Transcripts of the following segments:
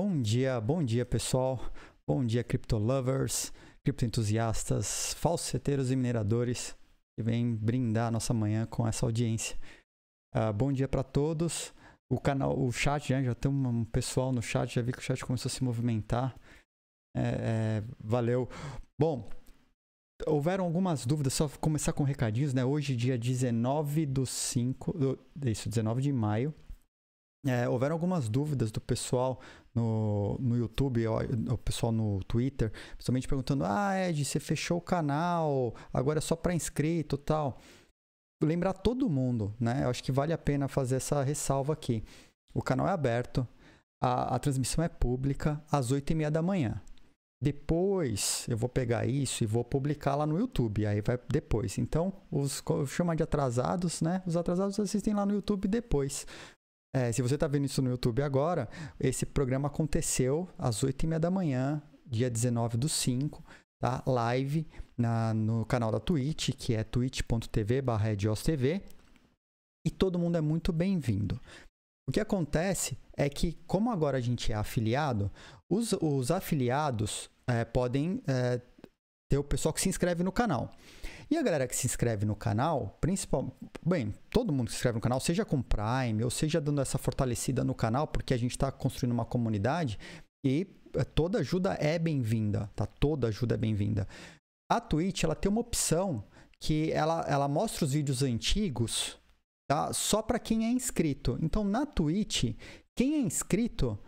Bom dia, bom dia pessoal, bom dia cripto lovers, cripto entusiastas, falseteiros e mineradores que vêm brindar a nossa manhã com essa audiência. Uh, bom dia para todos. O canal, o chat, já, já tem um pessoal no chat, já vi que o chat começou a se movimentar. É, é, valeu. Bom, houveram algumas dúvidas, só começar com recadinhos, né? Hoje, dia 19 do 5, do, isso, 19 de maio, é, houveram algumas dúvidas do pessoal no, no YouTube, o pessoal no Twitter, principalmente perguntando: Ah, Ed, você fechou o canal, agora é só para inscrito tal. Lembrar todo mundo, né? Eu acho que vale a pena fazer essa ressalva aqui. O canal é aberto, a, a transmissão é pública às 8 e meia da manhã. Depois eu vou pegar isso e vou publicar lá no YouTube. Aí vai depois. Então, os chamar de atrasados, né? Os atrasados assistem lá no YouTube depois. É, se você está vendo isso no YouTube agora, esse programa aconteceu às 8h30 da manhã, dia 19 do 5, tá? Live na, no canal da Twitch, que é twitch.tv barra E todo mundo é muito bem-vindo. O que acontece é que, como agora a gente é afiliado, os, os afiliados é, podem é, ter o pessoal que se inscreve no canal. E a galera que se inscreve no canal, principal, bem, todo mundo que se inscreve no canal, seja com Prime ou seja dando essa fortalecida no canal, porque a gente está construindo uma comunidade e é, toda ajuda é bem-vinda, tá? Toda ajuda é bem-vinda. A Twitch, ela tem uma opção que ela, ela mostra os vídeos antigos, tá? Só para quem é inscrito. Então, na Twitch, quem é inscrito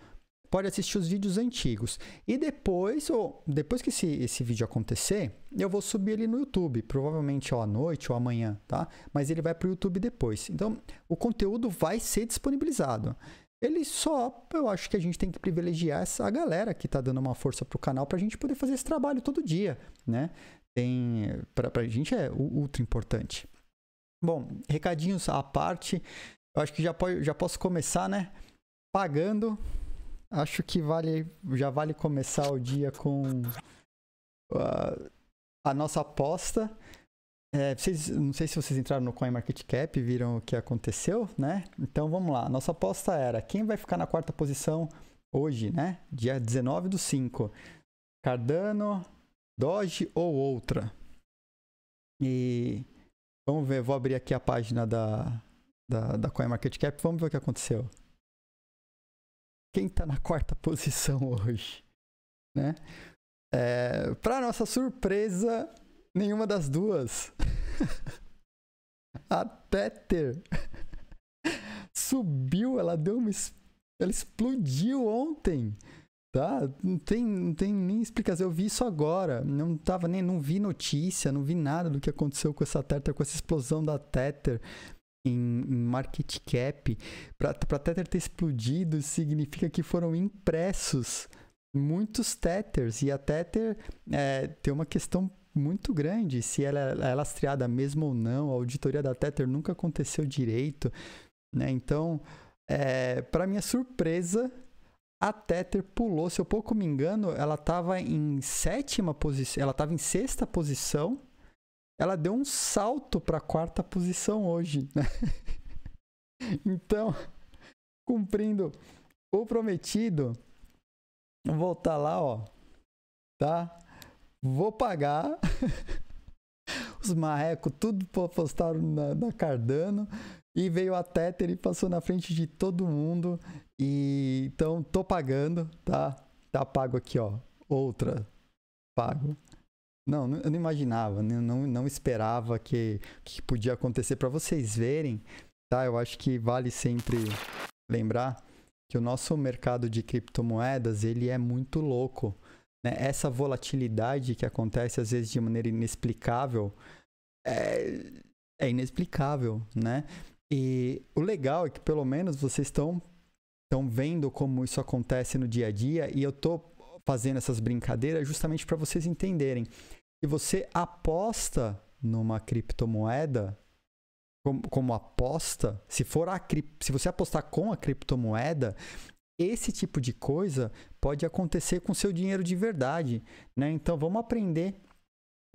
pode assistir os vídeos antigos. E depois, ou depois que esse, esse vídeo acontecer, eu vou subir ele no YouTube, provavelmente ó, à noite ou amanhã, tá? Mas ele vai para o YouTube depois. Então, o conteúdo vai ser disponibilizado. Ele só, eu acho que a gente tem que privilegiar essa galera que está dando uma força para o canal para a gente poder fazer esse trabalho todo dia, né? Tem, para a gente é ultra importante. Bom, recadinhos à parte, eu acho que já, pode, já posso começar, né? Pagando acho que vale, já vale começar o dia com uh, a nossa aposta. É, vocês, não sei se vocês entraram no CoinMarketCap viram o que aconteceu, né? Então vamos lá. Nossa aposta era quem vai ficar na quarta posição hoje, né? Dia 19 do 5. Cardano, Doge ou outra. E vamos ver, vou abrir aqui a página da, da, da CoinMarketCap, vamos ver o que aconteceu quem está na quarta posição hoje, né? É, Para nossa surpresa, nenhuma das duas. a Tether subiu, ela deu uma, ela explodiu ontem, tá? Não tem, não tem nem explicação. Eu vi isso agora, não tava nem, não vi notícia, não vi nada do que aconteceu com essa Tether, com essa explosão da Tether em, market cap, para Tether ter explodido, significa que foram impressos muitos Tethers. E a Tether é, tem uma questão muito grande se ela é lastreada mesmo ou não. A auditoria da Tether nunca aconteceu direito. Né? Então, é, para minha surpresa, a Tether pulou. Se eu pouco me engano, ela estava em sétima posição, ela estava em sexta posição ela deu um salto para a quarta posição hoje. Né? então, cumprindo o prometido, vou voltar lá, ó, tá? Vou pagar. Os marrecos tudo postaram na, na Cardano e veio a Tether e passou na frente de todo mundo. E então tô pagando, tá? Tá pago aqui, ó. Outra pago. Não, eu não imaginava, né? não, não esperava que, que podia acontecer. Para vocês verem, tá? Eu acho que vale sempre lembrar que o nosso mercado de criptomoedas ele é muito louco. Né? Essa volatilidade que acontece às vezes de maneira inexplicável é, é inexplicável, né? E o legal é que pelo menos vocês estão estão vendo como isso acontece no dia a dia e eu tô fazendo essas brincadeiras justamente para vocês entenderem se você aposta numa criptomoeda, como, como aposta, se for a se você apostar com a criptomoeda, esse tipo de coisa pode acontecer com seu dinheiro de verdade, né? Então vamos aprender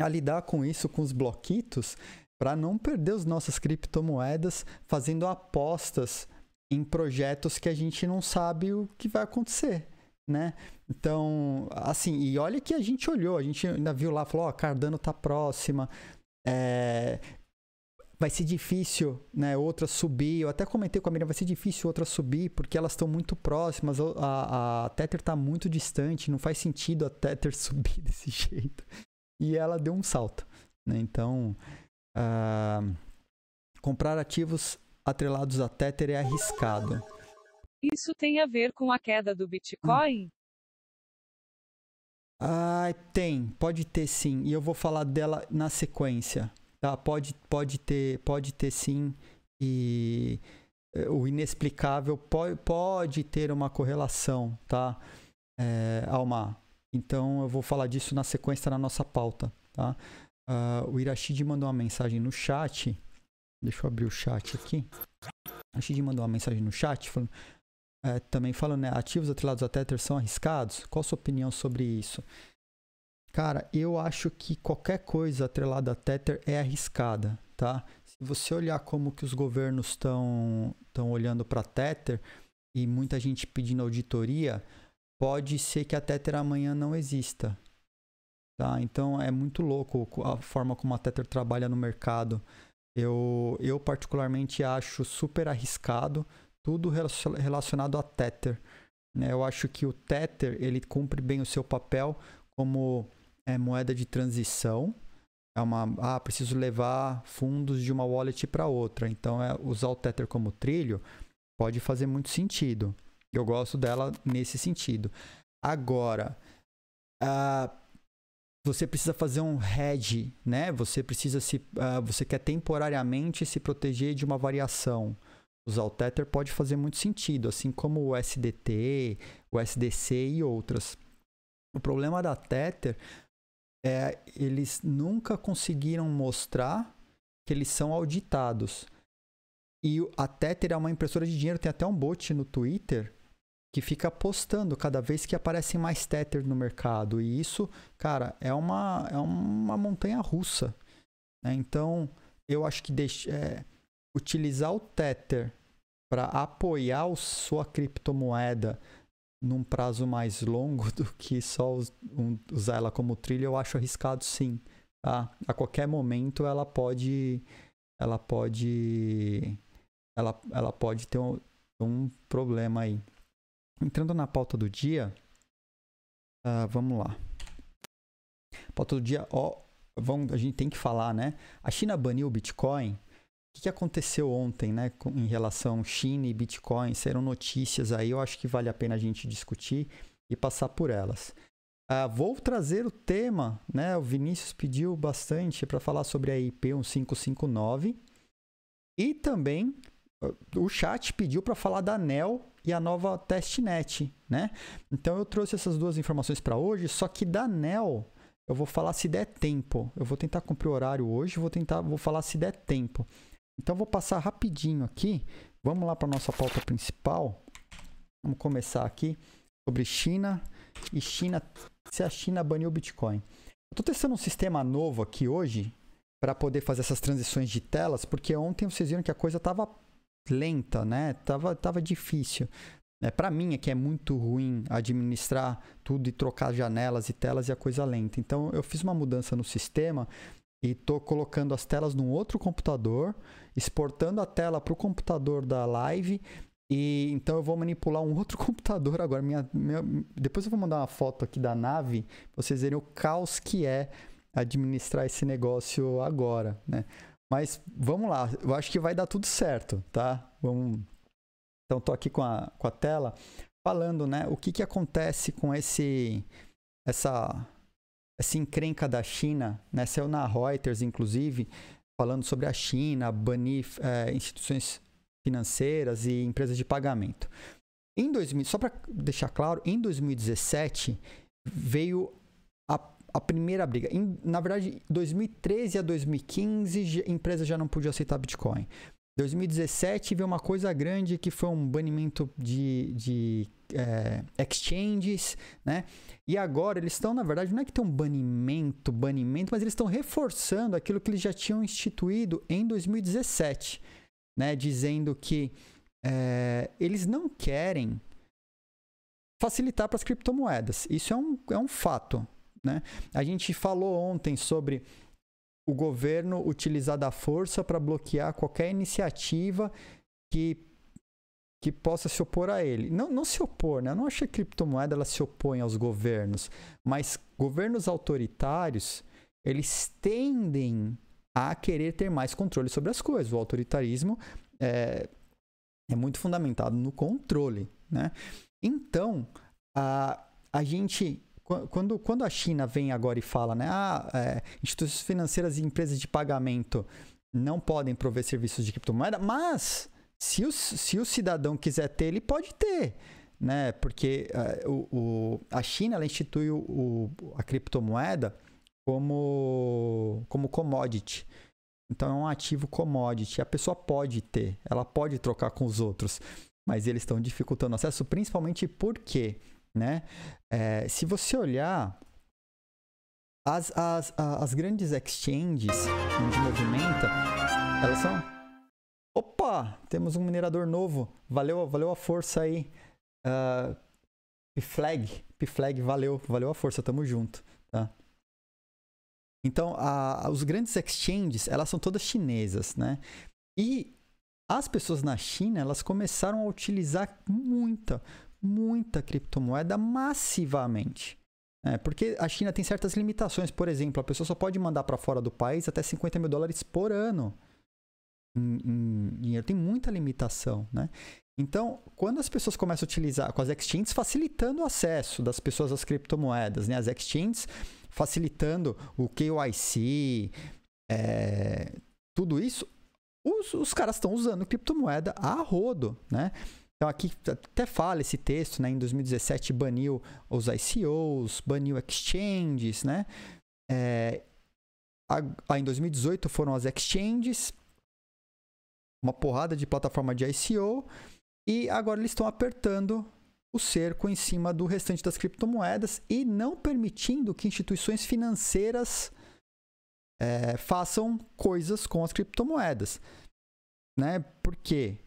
a lidar com isso, com os bloquitos, para não perder as nossas criptomoedas fazendo apostas em projetos que a gente não sabe o que vai acontecer, né? Então, assim, e olha que a gente olhou, a gente ainda viu lá, falou, ó, Cardano tá próxima, é, vai ser difícil, né, outra subir. Eu até comentei com a Miriam, vai ser difícil outra subir porque elas estão muito próximas. A, a Tether está muito distante, não faz sentido a Tether subir desse jeito. E ela deu um salto, né? Então, uh, comprar ativos atrelados a Tether é arriscado. Isso tem a ver com a queda do Bitcoin? Ah, tem, pode ter sim. E eu vou falar dela na sequência. Tá? Pode, pode, ter, pode ter sim. E eh, o inexplicável pode, pode ter uma correlação, tá? É, Alma. Então eu vou falar disso na sequência na nossa pauta, tá? Uh, o Irashid mandou uma mensagem no chat. Deixa eu abrir o chat aqui. O Irashid mandou uma mensagem no chat falando, é, também falando, né? Ativos atrelados a Tether são arriscados? Qual a sua opinião sobre isso? Cara, eu acho que qualquer coisa atrelada a Tether é arriscada, tá? Se você olhar como que os governos estão olhando para Tether e muita gente pedindo auditoria, pode ser que a Tether amanhã não exista. Tá? Então é muito louco a forma como a Tether trabalha no mercado. Eu, eu particularmente acho super arriscado tudo relacionado a Tether. Né? Eu acho que o Tether ele cumpre bem o seu papel como é moeda de transição. É uma, ah, preciso levar fundos de uma wallet para outra. Então, é, usar o Tether como trilho pode fazer muito sentido. Eu gosto dela nesse sentido. Agora, você precisa fazer um hedge, né? Você precisa se, uh, você quer temporariamente se proteger de uma variação. Usar o Tether pode fazer muito sentido, assim como o SDT, o SDC e outras. O problema da Tether é, eles nunca conseguiram mostrar que eles são auditados. E a Tether é uma impressora de dinheiro, tem até um bot no Twitter que fica postando cada vez que aparecem mais Tether no mercado. E isso, cara, é uma, é uma montanha russa. Né? Então, eu acho que deixe, é, utilizar o Tether para apoiar sua criptomoeda num prazo mais longo do que só usar ela como trilha, eu acho arriscado sim. Tá? A qualquer momento ela pode ela pode ela, ela pode ter um, um problema aí. Entrando na pauta do dia, uh, vamos lá. Pauta do dia, ó, vamos, a gente tem que falar, né? A China baniu o Bitcoin que, que aconteceu ontem, né, em relação China e Bitcoin? Saíram notícias aí, eu acho que vale a pena a gente discutir e passar por elas. Uh, vou trazer o tema, né? O Vinícius pediu bastante para falar sobre a IP 1559 e também uh, o chat pediu para falar da NEL e a nova testnet, né? Então eu trouxe essas duas informações para hoje, só que da NEL eu vou falar se der tempo. Eu vou tentar cumprir o horário hoje, vou tentar, vou falar se der tempo. Então vou passar rapidinho aqui. Vamos lá para nossa pauta principal. Vamos começar aqui sobre China e China se a China baniu o Bitcoin. Estou testando um sistema novo aqui hoje para poder fazer essas transições de telas, porque ontem vocês viram que a coisa estava lenta, né? Tava, tava difícil. É, para mim é que é muito ruim administrar tudo e trocar janelas e telas e a coisa lenta. Então eu fiz uma mudança no sistema e estou colocando as telas num outro computador, exportando a tela para o computador da live. E então eu vou manipular um outro computador agora. Minha, minha, depois eu vou mandar uma foto aqui da nave, pra vocês verem o caos que é administrar esse negócio agora, né? Mas vamos lá, eu acho que vai dar tudo certo, tá? Vamos... Então tô aqui com a, com a tela falando, né? O que, que acontece com esse essa essa encrenca da China, né? Saiu na Reuters, inclusive, falando sobre a China, banir é, instituições financeiras e empresas de pagamento. Em 2000, só para deixar claro, em 2017 veio a, a primeira briga. Em, na verdade, 2013 a 2015, a empresa já não podia aceitar Bitcoin. 2017 veio uma coisa grande que foi um banimento de, de é, exchanges, né? E agora eles estão, na verdade, não é que tem um banimento, banimento, mas eles estão reforçando aquilo que eles já tinham instituído em 2017, né? Dizendo que é, eles não querem facilitar para as criptomoedas. Isso é um, é um fato, né? A gente falou ontem sobre o governo utilizar da força para bloquear qualquer iniciativa que, que possa se opor a ele. Não, não se opor, né? Eu não acho que a criptomoeda ela se opõe aos governos, mas governos autoritários, eles tendem a querer ter mais controle sobre as coisas. O autoritarismo é, é muito fundamentado no controle, né? Então, a, a gente quando, quando a China vem agora e fala, né, ah, é, instituições financeiras e empresas de pagamento não podem prover serviços de criptomoeda, mas se o, se o cidadão quiser ter, ele pode ter. Né? Porque uh, o, o, a China ela institui o, a criptomoeda como, como commodity. Então é um ativo commodity. A pessoa pode ter, ela pode trocar com os outros, mas eles estão dificultando o acesso, principalmente porque né? É, se você olhar as, as, as grandes exchanges onde movimenta, elas são. Opa! Temos um minerador novo. Valeu, valeu a força aí. Uh, Pflag, Pflag, valeu, valeu a força, tamo junto, tá? Então, a, os grandes exchanges, elas são todas chinesas, né? E as pessoas na China, elas começaram a utilizar muita, muita criptomoeda massivamente. É, porque a China tem certas limitações. Por exemplo, a pessoa só pode mandar para fora do país até 50 mil dólares por ano. Em, em dinheiro. Tem muita limitação, né? Então, quando as pessoas começam a utilizar com as exchanges, facilitando o acesso das pessoas às criptomoedas, né? As exchanges facilitando o KYC, é, tudo isso, os, os caras estão usando criptomoeda a rodo, né? Então aqui até fala esse texto, né? Em 2017 baniu os ICOs, baniu exchanges, né? É, a, em 2018 foram as exchanges, uma porrada de plataforma de ICO, e agora eles estão apertando o cerco em cima do restante das criptomoedas e não permitindo que instituições financeiras é, façam coisas com as criptomoedas. Né? Por quê?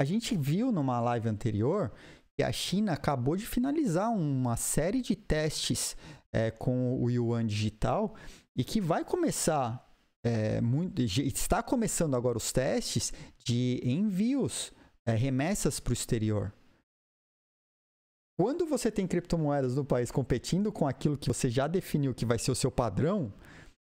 A gente viu numa live anterior que a China acabou de finalizar uma série de testes é, com o Yuan digital e que vai começar é, muito, está começando agora os testes de envios, é, remessas para o exterior. Quando você tem criptomoedas no país competindo com aquilo que você já definiu que vai ser o seu padrão,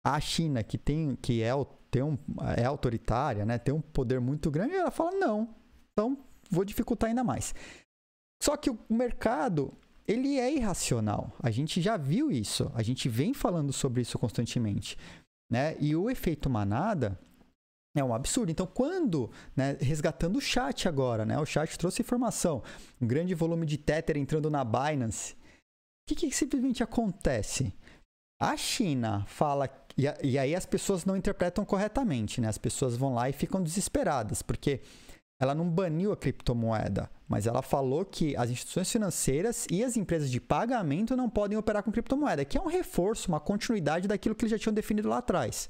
a China, que tem que é, tem um, é autoritária, né, tem um poder muito grande, ela fala não, então, vou dificultar ainda mais. Só que o mercado, ele é irracional. A gente já viu isso. A gente vem falando sobre isso constantemente. Né? E o efeito manada é um absurdo. Então, quando, né, resgatando o chat agora, né, o chat trouxe informação, um grande volume de Tether entrando na Binance, o que, que simplesmente acontece? A China fala, e, e aí as pessoas não interpretam corretamente, né? As pessoas vão lá e ficam desesperadas, porque ela não baniu a criptomoeda, mas ela falou que as instituições financeiras e as empresas de pagamento não podem operar com criptomoeda, que é um reforço, uma continuidade daquilo que eles já tinham definido lá atrás.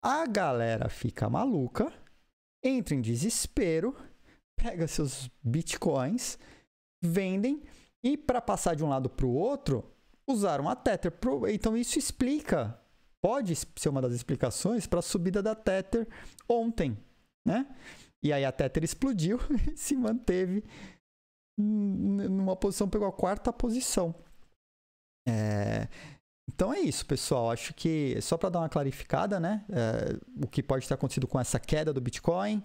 A galera fica maluca, entra em desespero, pega seus bitcoins, vendem e para passar de um lado para o outro, usaram a Tether. Então isso explica, pode ser uma das explicações para a subida da Tether ontem, né? E aí a Tether explodiu e se manteve numa posição, pegou a quarta posição. É... Então é isso, pessoal. Acho que só para dar uma clarificada, né? É... o que pode ter acontecido com essa queda do Bitcoin,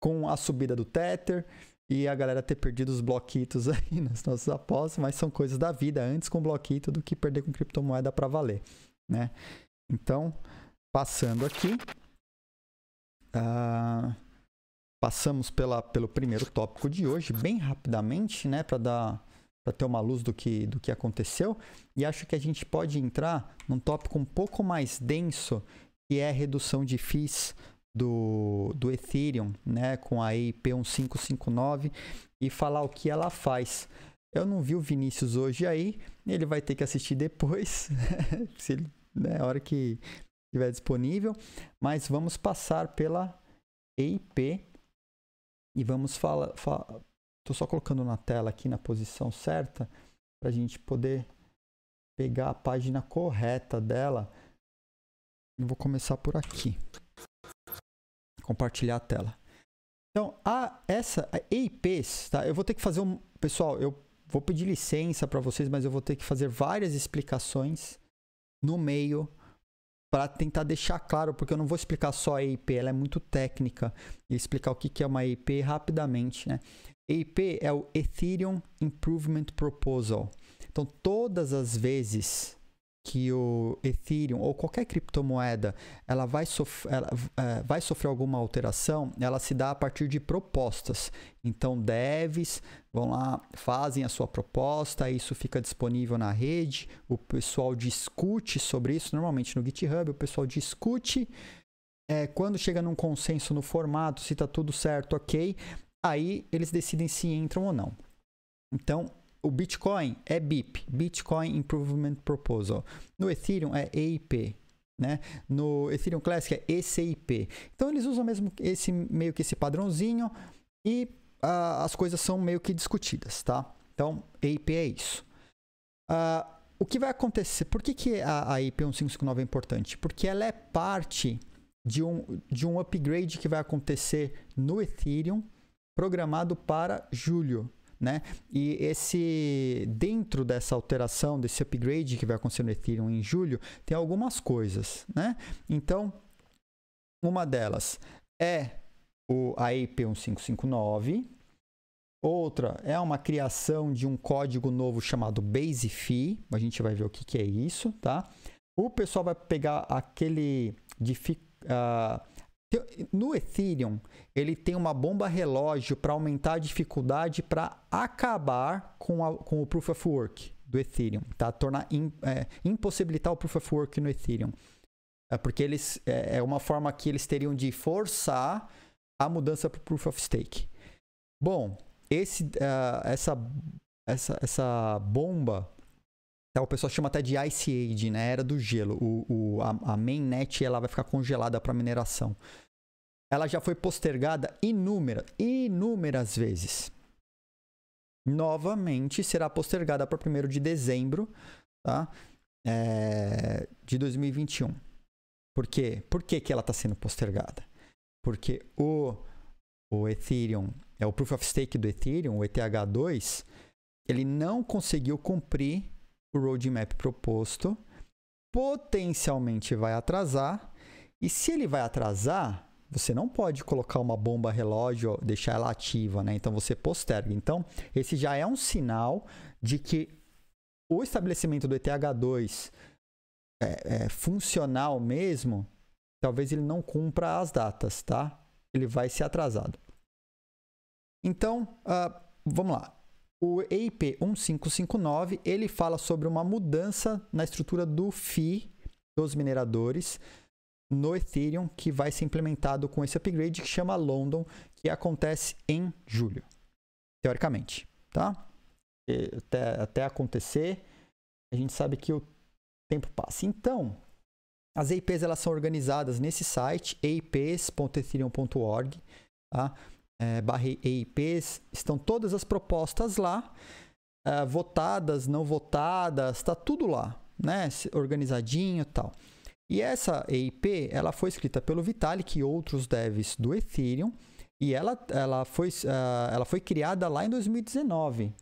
com a subida do Tether e a galera ter perdido os bloquitos aí nas nossas apostas, mas são coisas da vida, antes com bloquito do que perder com criptomoeda para valer, né? Então, passando aqui. Uh, Passamos pela, pelo primeiro tópico de hoje, bem rapidamente, né, para dar para ter uma luz do que, do que aconteceu. E acho que a gente pode entrar num tópico um pouco mais denso, que é a redução de FIIs do, do Ethereum, né, com a EIP 1559 e falar o que ela faz. Eu não vi o Vinícius hoje aí, ele vai ter que assistir depois, se ele, né, a hora que estiver disponível, mas vamos passar pela EIP e vamos falar. Fala, Estou só colocando na tela aqui na posição certa para a gente poder pegar a página correta dela. Eu vou começar por aqui. Compartilhar a tela. Então, a, essa a EIPs, tá? Eu vou ter que fazer um. Pessoal, eu vou pedir licença para vocês, mas eu vou ter que fazer várias explicações no meio para tentar deixar claro, porque eu não vou explicar só a EIP, ela é muito técnica, e explicar o que é uma EIP rapidamente. Né? EIP é o Ethereum Improvement Proposal. Então, todas as vezes que o Ethereum ou qualquer criptomoeda ela vai, sof ela, é, vai sofrer alguma alteração, ela se dá a partir de propostas. Então, devs vão lá, fazem a sua proposta, isso fica disponível na rede, o pessoal discute sobre isso, normalmente no GitHub, o pessoal discute. É, quando chega num consenso no formato, se está tudo certo, ok, aí eles decidem se entram ou não. Então, o Bitcoin é BIP, Bitcoin Improvement Proposal. No Ethereum é EIP, né? No Ethereum Classic é ECIP. Então eles usam mesmo esse meio que esse padrãozinho e uh, as coisas são meio que discutidas, tá? Então EIP é isso. Uh, o que vai acontecer? Por que, que a, a IP 1559 é importante? Porque ela é parte de um, de um upgrade que vai acontecer no Ethereum programado para julho né? E esse dentro dessa alteração, desse upgrade que vai acontecer no Ethereum em julho, tem algumas coisas, né? Então, uma delas é o a IP 1559, Outra é uma criação de um código novo chamado Base Fee. A gente vai ver o que, que é isso, tá? O pessoal vai pegar aquele uh, no Ethereum, ele tem uma bomba relógio para aumentar a dificuldade para acabar com, a, com o Proof of Work do Ethereum, tá? Tornar in, é, impossibilitar o Proof of Work no Ethereum. É porque eles é, é uma forma que eles teriam de forçar a mudança para o Proof of Stake. Bom, esse, uh, essa, essa, essa bomba então, o pessoal chama até de Ice Age, né? Era do gelo. O, o, a, a mainnet ela vai ficar congelada para mineração. Ela já foi postergada inúmeras, inúmeras vezes. Novamente será postergada para 1 de dezembro tá? É, de 2021. Por quê? Por que, que ela está sendo postergada? Porque o, o Ethereum, é o Proof of Stake do Ethereum, o ETH2, ele não conseguiu cumprir o roadmap proposto, potencialmente vai atrasar, e se ele vai atrasar, você não pode colocar uma bomba relógio, deixar ela ativa, né? Então você posterga. Então, esse já é um sinal de que o estabelecimento do ETH2 é, é funcional mesmo, talvez ele não cumpra as datas, tá? Ele vai ser atrasado. Então, uh, vamos lá. O EIP 1559, ele fala sobre uma mudança na estrutura do FII dos mineradores no Ethereum, que vai ser implementado com esse upgrade que chama London, que acontece em julho, teoricamente, tá? Até, até acontecer, a gente sabe que o tempo passa. Então, as EIPs elas são organizadas nesse site, eips.ethereum.org, tá? É, barra EIPs, estão todas as propostas lá, é, votadas, não votadas, está tudo lá, né? Organizadinho e tal. E essa EIP, ela foi escrita pelo Vitalik e outros devs do Ethereum, e ela, ela, foi, uh, ela foi criada lá em 2019.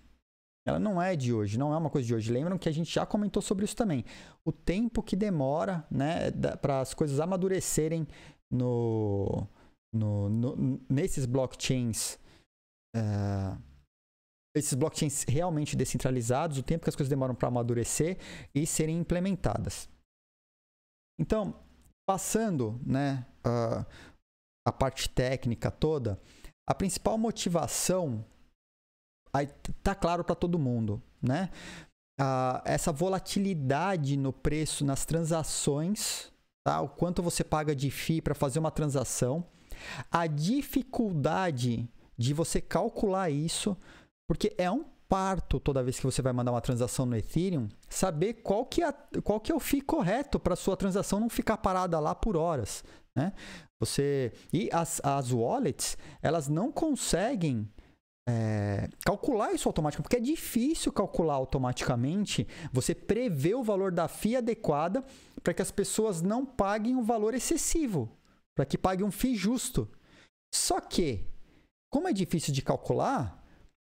Ela não é de hoje, não é uma coisa de hoje. Lembram que a gente já comentou sobre isso também. O tempo que demora né, para as coisas amadurecerem no, no, no, nesses blockchains, uh, esses blockchains realmente descentralizados, o tempo que as coisas demoram para amadurecer e serem implementadas. Então, passando né, uh, a parte técnica toda, a principal motivação está claro para todo mundo, né? Uh, essa volatilidade no preço, nas transações tá? O quanto você paga de FII para fazer uma transação. A dificuldade de você calcular isso, porque é um parto toda vez que você vai mandar uma transação no Ethereum, saber qual que é, qual que é o FII correto para sua transação não ficar parada lá por horas, né? Você e as, as wallets elas não conseguem é, calcular isso automaticamente, porque é difícil calcular automaticamente. Você prevê o valor da FII adequada para que as pessoas não paguem um valor excessivo, para que paguem um FII justo. Só que, como é difícil de calcular,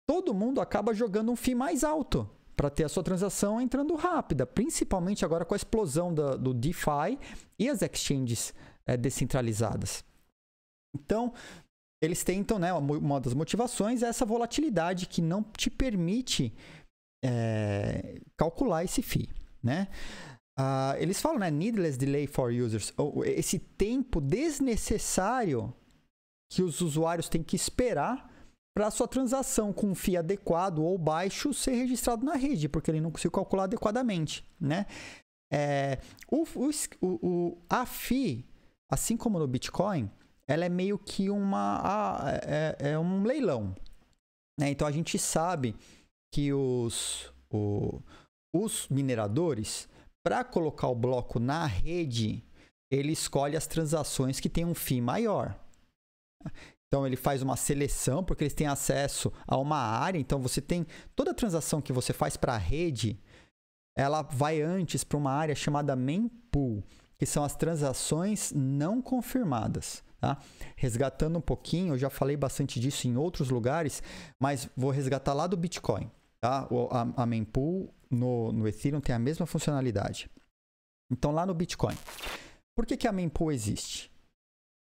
todo mundo acaba jogando um FII mais alto para ter a sua transação entrando rápida, principalmente agora com a explosão da, do DeFi e as exchanges é, descentralizadas. Então, eles tentam, né, uma das motivações é essa volatilidade que não te permite é, calcular esse FII, né? Uh, eles falam, né, needless delay for users, esse tempo desnecessário que os usuários têm que esperar para a sua transação com um FII adequado ou baixo ser registrado na rede, porque ele não conseguiu calcular adequadamente, né? É, o, o, o, a FII, assim como no Bitcoin, ela é meio que uma é, é um leilão. Né? Então a gente sabe que os, o, os mineradores, para colocar o bloco na rede, ele escolhe as transações que têm um FII maior. Então ele faz uma seleção porque eles têm acesso a uma área. Então você tem toda transação que você faz para a rede, ela vai antes para uma área chamada mempool, que são as transações não confirmadas. Tá? Resgatando um pouquinho, eu já falei bastante disso em outros lugares, mas vou resgatar lá do Bitcoin. Tá? A, a mempool no, no Ethereum tem a mesma funcionalidade. Então, lá no Bitcoin. Por que, que a mempool existe?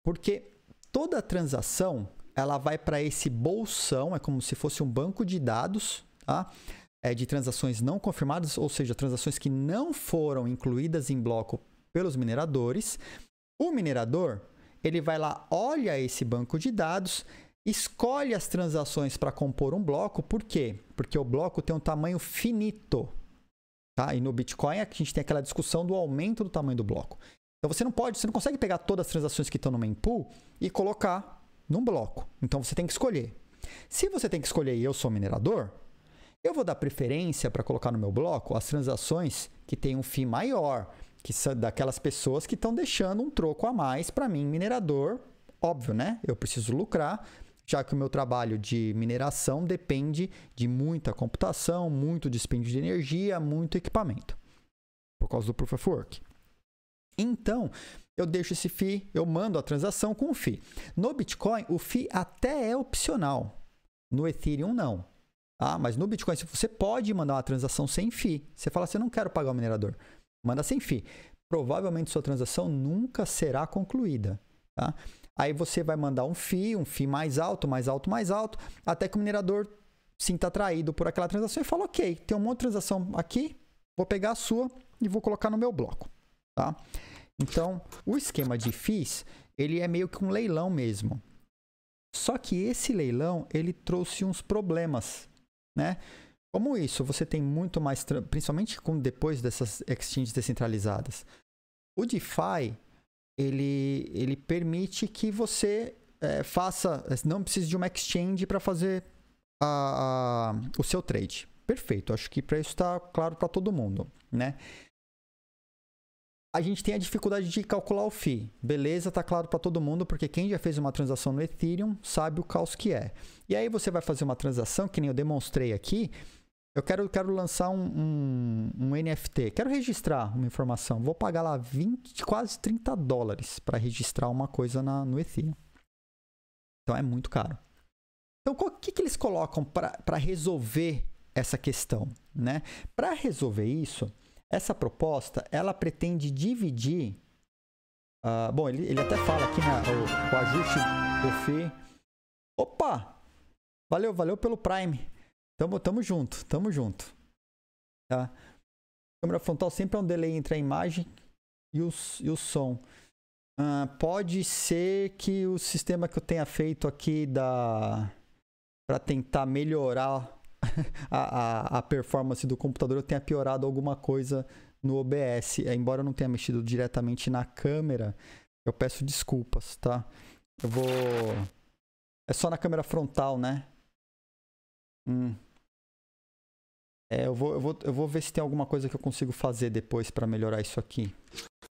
Porque toda transação ela vai para esse bolsão, é como se fosse um banco de dados, tá? É de transações não confirmadas, ou seja, transações que não foram incluídas em bloco pelos mineradores. O minerador ele vai lá, olha esse banco de dados, escolhe as transações para compor um bloco. Por quê? Porque o bloco tem um tamanho finito. Tá? E no Bitcoin a gente tem aquela discussão do aumento do tamanho do bloco. Então você não pode, você não consegue pegar todas as transações que estão no mempool e colocar num bloco. Então você tem que escolher. Se você tem que escolher e eu sou minerador, eu vou dar preferência para colocar no meu bloco as transações que têm um FII maior, que são daquelas pessoas que estão deixando um troco a mais para mim, minerador. Óbvio, né? Eu preciso lucrar, já que o meu trabalho de mineração depende de muita computação, muito dispêndio de energia, muito equipamento, por causa do Proof of Work. Então, eu deixo esse FII, eu mando a transação com o FII. No Bitcoin, o FII até é opcional. No Ethereum, não. Ah, mas no Bitcoin, você pode mandar uma transação sem FII. Você fala assim, eu não quero pagar o minerador. Manda sem FII. Provavelmente sua transação nunca será concluída. Tá? Aí você vai mandar um FII, um FII mais alto, mais alto, mais alto, até que o minerador sinta atraído por aquela transação e fala: Ok, tem uma outra transação aqui, vou pegar a sua e vou colocar no meu bloco. Tá? Então, o esquema de FIIs, ele é meio que um leilão mesmo. Só que esse leilão, ele trouxe uns problemas, né? Como isso, você tem muito mais, principalmente com depois dessas exchanges descentralizadas. O DeFi, ele, ele permite que você é, faça, não precise de uma exchange para fazer a, a, o seu trade. Perfeito, acho que para isso está claro para todo mundo, né? A gente tem a dificuldade de calcular o FII. Beleza, tá claro para todo mundo, porque quem já fez uma transação no Ethereum sabe o caos que é. E aí você vai fazer uma transação, que nem eu demonstrei aqui, eu quero, quero lançar um, um, um, NFT, quero registrar uma informação. Vou pagar lá 20, quase 30 dólares para registrar uma coisa na, no Ethereum. Então é muito caro. Então, o que, que eles colocam para resolver essa questão? Né? Para resolver isso, essa proposta ela pretende dividir. Uh, bom, ele, ele até fala aqui né, o, o ajuste do FII. Opa! Valeu, valeu pelo Prime. Tamo, tamo junto, tamo junto. Tá? Câmera frontal sempre é um delay entre a imagem e o, e o som. Uh, pode ser que o sistema que eu tenha feito aqui da para tentar melhorar a, a, a, performance do computador eu tenha piorado alguma coisa no OBS. É, embora eu não tenha mexido diretamente na câmera, eu peço desculpas, tá? Eu vou. É só na câmera frontal, né? Hum. É, eu vou, eu, vou, eu vou ver se tem alguma coisa que eu consigo fazer depois para melhorar isso aqui.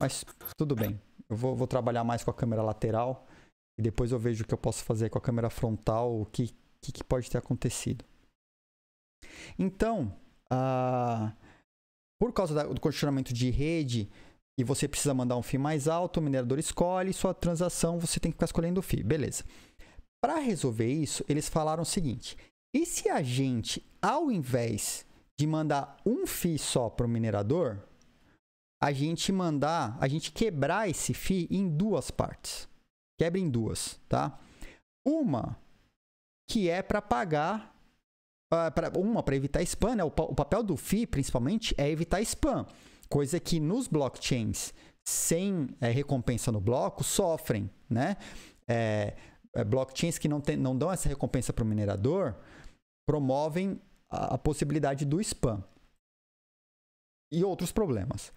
Mas tudo bem. Eu vou, vou, trabalhar mais com a câmera lateral e depois eu vejo o que eu posso fazer com a câmera frontal, o que, que, que pode ter acontecido. Então, uh, por causa da, do condicionamento de rede e você precisa mandar um FII mais alto, o minerador escolhe, sua transação você tem que ficar escolhendo o FII. Beleza. Para resolver isso, eles falaram o seguinte: e se a gente, ao invés de mandar um FII só para o minerador, a gente mandar, a gente quebrar esse FII em duas partes. Quebra em duas, tá? Uma que é para pagar, uh, pra, uma para evitar spam, né? O, o, papel do FII, principalmente, é evitar spam. Coisa que nos blockchains sem é, recompensa no bloco sofrem, né? É, é, blockchains que não, tem, não dão essa recompensa para o minerador promovem a, possibilidade do spam e outros problemas.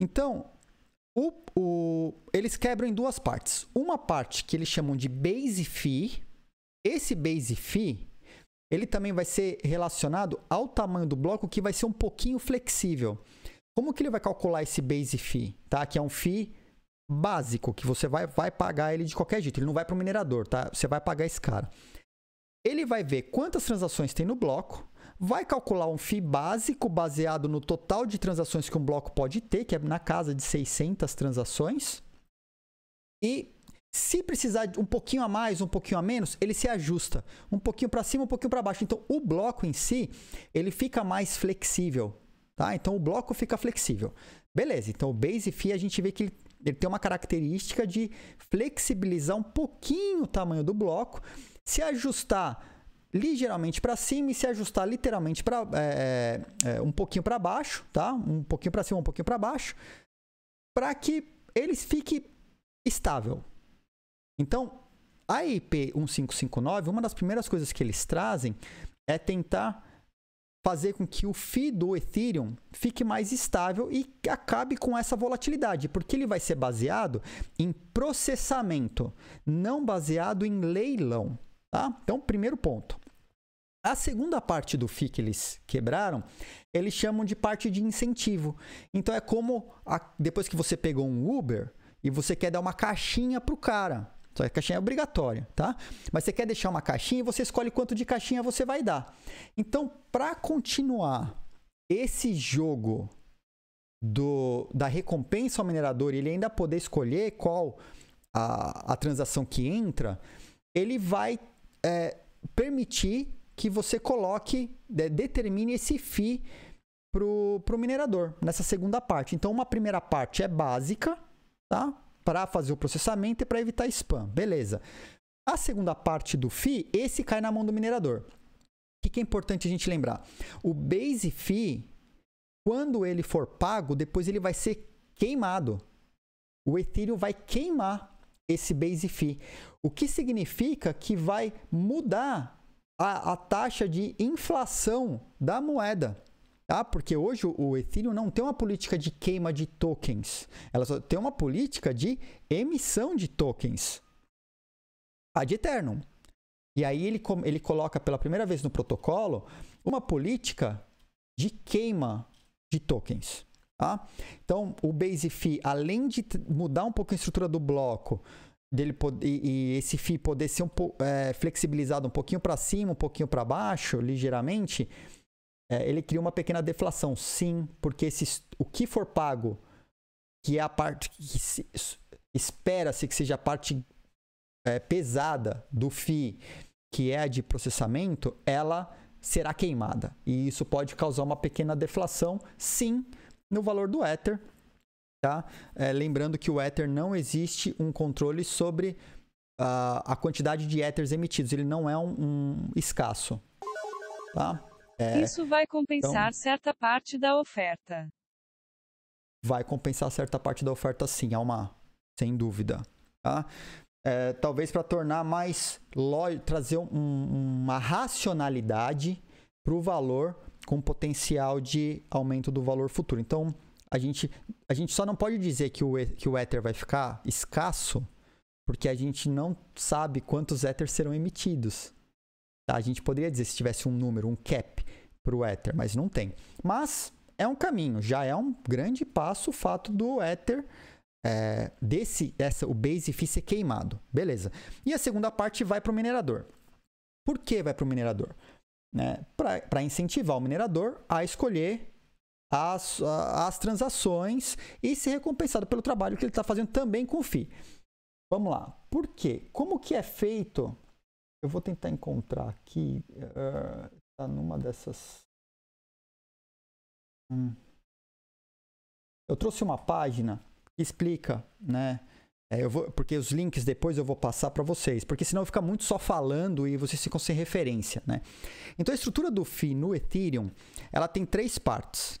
Então, o, o, eles quebram em duas partes. Uma parte que eles chamam de base fee. Esse base fee, ele também vai ser relacionado ao tamanho do bloco, que vai ser um pouquinho flexível. Como que ele vai calcular esse base fee? Tá? Que é um fee básico, que você vai, vai pagar ele de qualquer jeito. Ele não vai para o minerador, tá? Você vai pagar esse cara. Ele vai ver quantas transações tem no bloco, vai calcular um FII básico baseado no total de transações que um bloco pode ter, que é na casa de 600 transações. E se precisar um pouquinho a mais, um pouquinho a menos, ele se ajusta, um pouquinho para cima, um pouquinho para baixo. Então, o bloco em si, ele fica mais flexível, tá? Então, o bloco fica flexível. Beleza, então o base fee a gente vê que ele, ele tem uma característica de flexibilizar um pouquinho o tamanho do bloco, se ajustar ligeiramente para cima e se ajustar literalmente para é, é, é, um pouquinho para baixo, tá? Um pouquinho para cima, um pouquinho para baixo, para que ele fique estável. Então, a IP 1559, uma das primeiras coisas que eles trazem é tentar fazer com que o FII do Ethereum fique mais estável e acabe com essa volatilidade, porque ele vai ser baseado em processamento, não baseado em leilão. Tá? Então, primeiro ponto. A segunda parte do FII que eles quebraram, eles chamam de parte de incentivo. Então é como a, depois que você pegou um Uber e você quer dar uma caixinha para o cara. Só que a caixinha é obrigatória, tá? Mas você quer deixar uma caixinha e você escolhe quanto de caixinha você vai dar. Então, para continuar esse jogo do, da recompensa ao minerador e ele ainda poder escolher qual a, a transação que entra, ele vai é, permitir que você coloque, é, determine esse FII para o minerador, nessa segunda parte. Então, uma primeira parte é básica, tá? Para fazer o processamento e para evitar spam. Beleza. A segunda parte do FII, esse cai na mão do minerador. O que é importante a gente lembrar? O base fee, quando ele for pago, depois ele vai ser queimado. O Ethereum vai queimar esse base fee. O que significa que vai mudar a, a taxa de inflação da moeda. Tá? Porque hoje o Ethereum não tem uma política de queima de tokens, ela só tem uma política de emissão de tokens. A de Ethereum. E aí ele, ele coloca pela primeira vez no protocolo uma política de queima de tokens. Tá? Então, o Base Fee, além de mudar um pouco a estrutura do bloco, dele poder, e, esse FII poder ser um é, flexibilizado um pouquinho para cima, um pouquinho para baixo, ligeiramente, é, ele cria uma pequena deflação, sim, porque o que for pago, que é a parte que espera-se que seja a parte é, pesada do FII, que é a de processamento, ela será queimada. E isso pode causar uma pequena deflação, sim, no valor do Ether, Tá? É, lembrando que o Ether não existe um controle sobre uh, a quantidade de Ethers emitidos, ele não é um, um escasso. Tá? É, Isso vai compensar então, certa parte da oferta. Vai compensar certa parte da oferta, sim, é uma, sem dúvida. Tá? É, talvez para tornar mais trazer um, uma racionalidade para o valor com potencial de aumento do valor futuro. Então, a gente, a gente só não pode dizer que o, que o Ether vai ficar escasso porque a gente não sabe quantos Ethers serão emitidos. Tá? A gente poderia dizer se tivesse um número, um cap para o Ether, mas não tem. Mas é um caminho, já é um grande passo o fato do Ether é, desse, essa, o base fee ser queimado. Beleza. E a segunda parte vai para o minerador. Por que vai para o minerador? Né? Para incentivar o minerador a escolher as, as transações e ser recompensado pelo trabalho que ele está fazendo também com o FII. Vamos lá. Por quê? Como que é feito? Eu vou tentar encontrar aqui. Está uh, numa dessas. Hum. Eu trouxe uma página que explica, né? É, eu vou, porque os links depois eu vou passar para vocês, porque senão fica muito só falando e vocês ficam sem referência, né? Então a estrutura do FII no Ethereum, ela tem três partes.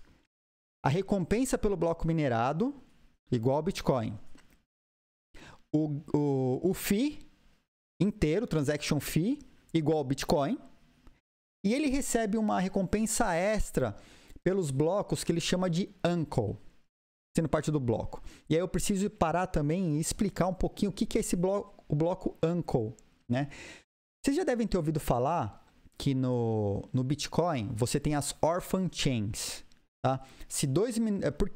A recompensa pelo bloco minerado, igual ao Bitcoin. O, o, o FII inteiro, transaction fee, igual ao Bitcoin. E ele recebe uma recompensa extra pelos blocos que ele chama de uncle sendo parte do bloco. E aí eu preciso parar também e explicar um pouquinho o que, é esse bloco, o bloco Uncle, né? Vocês já devem ter ouvido falar que no, no Bitcoin você tem as orphan chains, tá? Se dois é por,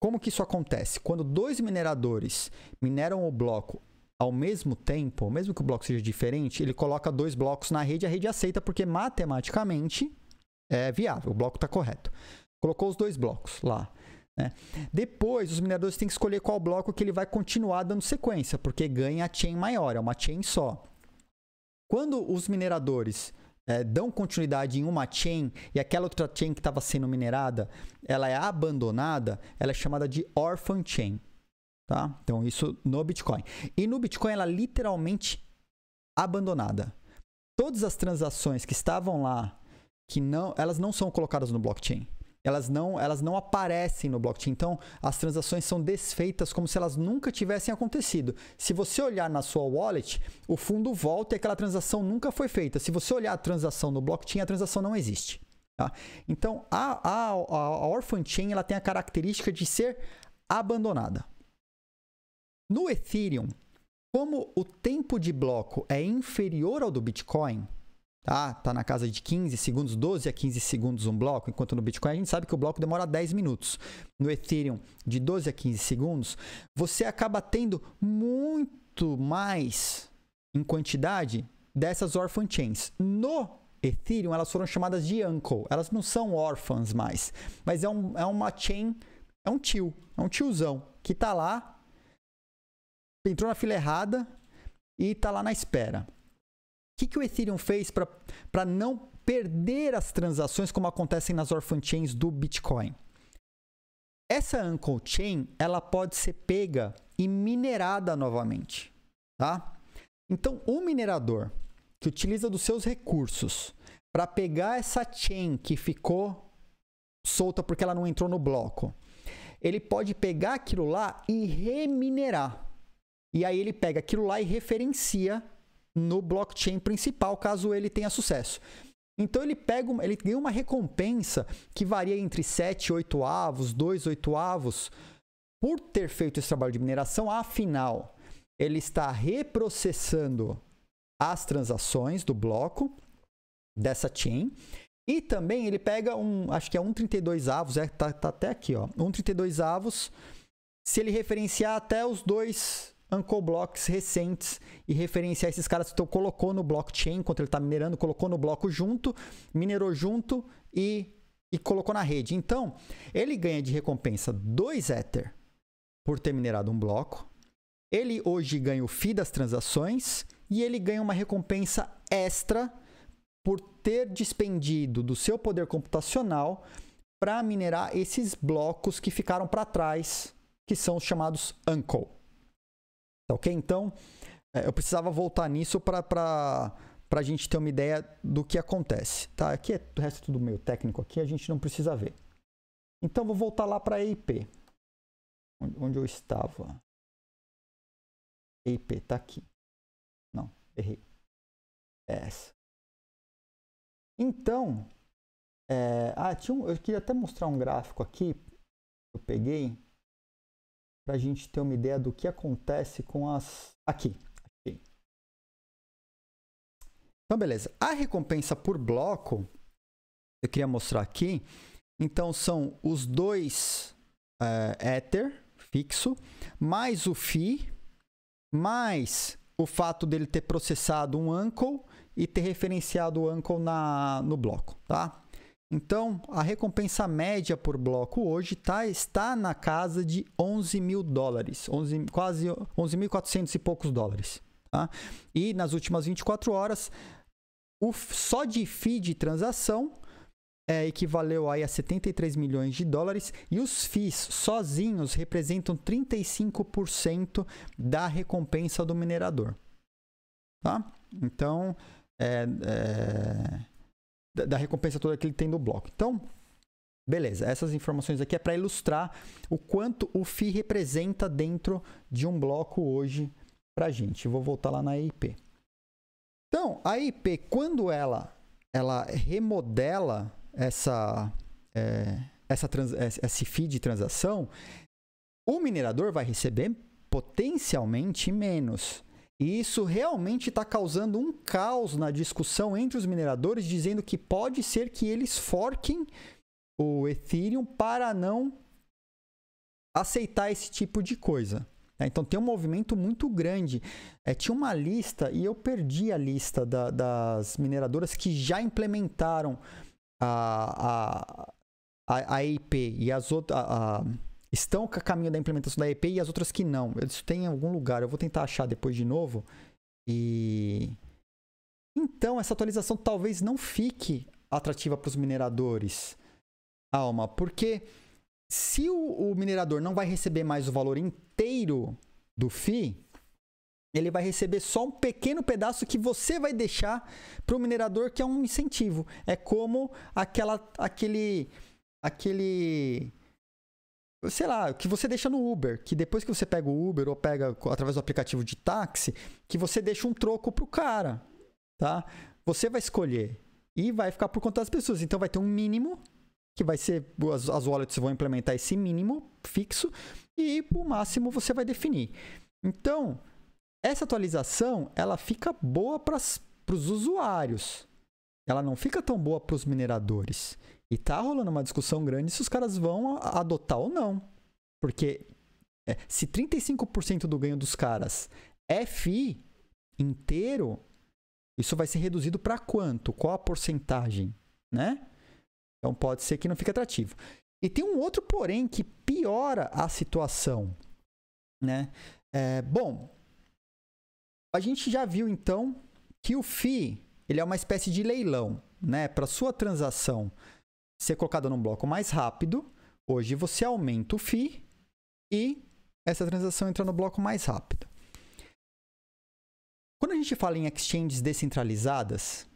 como que isso acontece? Quando dois mineradores mineram o bloco ao mesmo tempo, mesmo que o bloco seja diferente, ele coloca dois blocos na rede, a rede aceita porque matematicamente é viável, o bloco está correto. Colocou os dois blocos lá. Né? Depois, os mineradores têm que escolher qual bloco que ele vai continuar dando sequência, porque ganha a chain maior, é uma chain só. Quando os mineradores é, dão continuidade em uma chain e aquela outra chain que estava sendo minerada, ela é abandonada, ela é chamada de orphan chain. Tá? Então, isso no Bitcoin. E no Bitcoin, ela é literalmente abandonada. Todas as transações que estavam lá, que não, elas não são colocadas no blockchain elas não, elas não aparecem no blockchain. Então, as transações são desfeitas como se elas nunca tivessem acontecido. Se você olhar na sua wallet, o fundo volta e aquela transação nunca foi feita. Se você olhar a transação no blockchain, a transação não existe. Tá? Então, a, a, a Orphan Chain ela tem a característica de ser abandonada. No Ethereum, como o tempo de bloco é inferior ao do Bitcoin, tá? Tá na casa de 15 segundos, 12 a 15 segundos um bloco, enquanto no Bitcoin a gente sabe que o bloco demora 10 minutos. No Ethereum, de 12 a 15 segundos, você acaba tendo muito mais em quantidade dessas orphan chains. No Ethereum, elas foram chamadas de uncle. Elas não são órfãs mais, mas é, um, é uma chain, é um tio, é um tiozão que tá lá, entrou na fila errada e tá lá na espera que, que o Ethereum fez para não perder as transações como acontecem nas orphan chains do Bitcoin? Essa Uncle Chain ela pode ser pega e minerada novamente, tá? Então, o minerador que utiliza dos seus recursos para pegar essa chain que ficou solta porque ela não entrou no bloco, ele pode pegar aquilo lá e reminerar. E aí ele pega aquilo lá e referencia no blockchain principal, caso ele tenha sucesso. Então ele pega, uma, ele ganha uma recompensa que varia entre 7 8 avos, 2 8 avos, por ter feito esse trabalho de mineração, afinal, ele está reprocessando as transações do bloco dessa chain. E também ele pega um, acho que é 1,32 avos, é, tá, tá até aqui, ó, 1,32 avos, se ele referenciar até os dois Uncle Blocks recentes e referenciar esses caras que tu colocou no blockchain enquanto ele está minerando, colocou no bloco junto, minerou junto e, e colocou na rede. Então, ele ganha de recompensa 2 Ether por ter minerado um bloco. Ele hoje ganha o FII das transações e ele ganha uma recompensa extra por ter despendido do seu poder computacional para minerar esses blocos que ficaram para trás, que são os chamados Uncle. Tá ok? Então, é, eu precisava voltar nisso para a gente ter uma ideia do que acontece. Tá? Aqui é o resto tudo meio técnico aqui, a gente não precisa ver. Então, vou voltar lá para a EIP. Onde, eu estava. EIP, tá aqui. Não, errei. É essa. Então, é, ah, um, eu queria até mostrar um gráfico aqui. eu peguei para a gente ter uma ideia do que acontece com as. Aqui. aqui. Então, beleza. A recompensa por bloco, eu queria mostrar aqui. Então, são os dois é, Ether fixo, mais o FII, mais o fato dele ter processado um uncle e ter referenciado o uncle na, no bloco, tá? Então, a recompensa média por bloco hoje tá, está na casa de 11 mil dólares, 11, quase 11.400 e poucos dólares. Tá? E nas últimas 24 horas, o, só de FII de transação é, equivaleu aí a 73 milhões de dólares e os FIIs sozinhos representam 35% da recompensa do minerador. Tá? Então, é, é da, recompensa toda que ele tem no bloco. Então, beleza, essas informações aqui é para ilustrar o quanto o FI representa dentro de um bloco hoje para a gente. Vou voltar lá na EIP. Então, a EIP, quando ela, ela remodela essa, é, essa trans, esse FII de transação, o minerador vai receber potencialmente menos. E isso realmente está causando um caos na discussão entre os mineradores, dizendo que pode ser que eles forquem o Ethereum para não aceitar esse tipo de coisa. Né? Então tem um movimento muito grande. É, tinha uma lista, e eu perdi a lista da, das mineradoras que já implementaram a, a, a, a IP e as outras estão a caminho da implementação da EP e as outras que não. Isso tem em algum lugar. Eu vou tentar achar depois de novo. E então essa atualização talvez não fique atrativa para os mineradores, Alma, porque se o, o, minerador não vai receber mais o valor inteiro do FII, ele vai receber só um pequeno pedaço que você vai deixar para o minerador, que é um incentivo. É como aquela, aquele, aquele sei lá, que você deixa no Uber, que depois que você pega o Uber ou pega através do aplicativo de táxi, que você deixa um troco pro cara, tá? Você vai escolher e vai ficar por conta das pessoas. Então vai ter um mínimo que vai ser as, as wallets vão implementar esse mínimo fixo e o máximo você vai definir. Então, essa atualização, ela fica boa para os usuários. Ela não fica tão boa para os mineradores. E tá rolando uma discussão grande se os caras vão adotar ou não. Porque é, se 35% do ganho dos caras é FI inteiro, isso vai ser reduzido para quanto? Qual a porcentagem, né? Então pode ser que não fique atrativo. E tem um outro porém que piora a situação, né? É, bom, a gente já viu então que o FI ele é uma espécie de leilão, né? Para sua transação ser colocada num bloco mais rápido, hoje você aumenta o FII e essa transação entra no bloco mais rápido. Quando a gente fala em exchanges descentralizadas,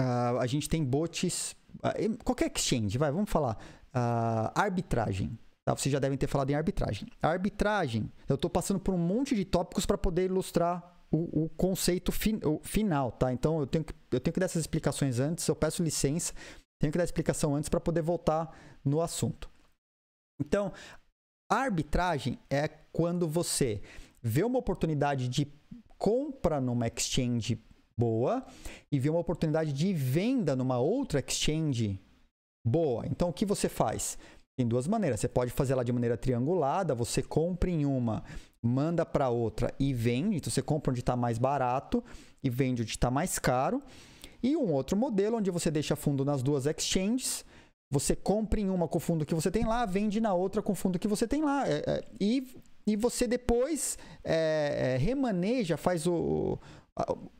uh, a gente tem bots. Uh, qualquer exchange, vai, vamos falar. Uh, arbitragem. Tá? Vocês já devem ter falado em arbitragem. Arbitragem, eu estou passando por um monte de tópicos para poder ilustrar o, o conceito fin, o final, tá? Então eu tenho, que, eu tenho que dar essas explicações antes, eu peço licença, tenho que dar explicação antes para poder voltar no assunto. Então, a arbitragem é quando você vê uma oportunidade de compra numa exchange boa e vê uma oportunidade de venda numa outra exchange boa. Então, o que você faz? Tem duas maneiras. Você pode fazer ela de maneira triangulada, você compra em uma, manda para outra e vende. Então, você compra onde está mais barato e vende onde está mais caro. E um outro modelo onde você deixa fundo nas duas exchanges, você compra em uma com o fundo que você tem lá, vende na outra com o fundo que você tem lá. É, é, e, e você depois é, é remaneja, faz o,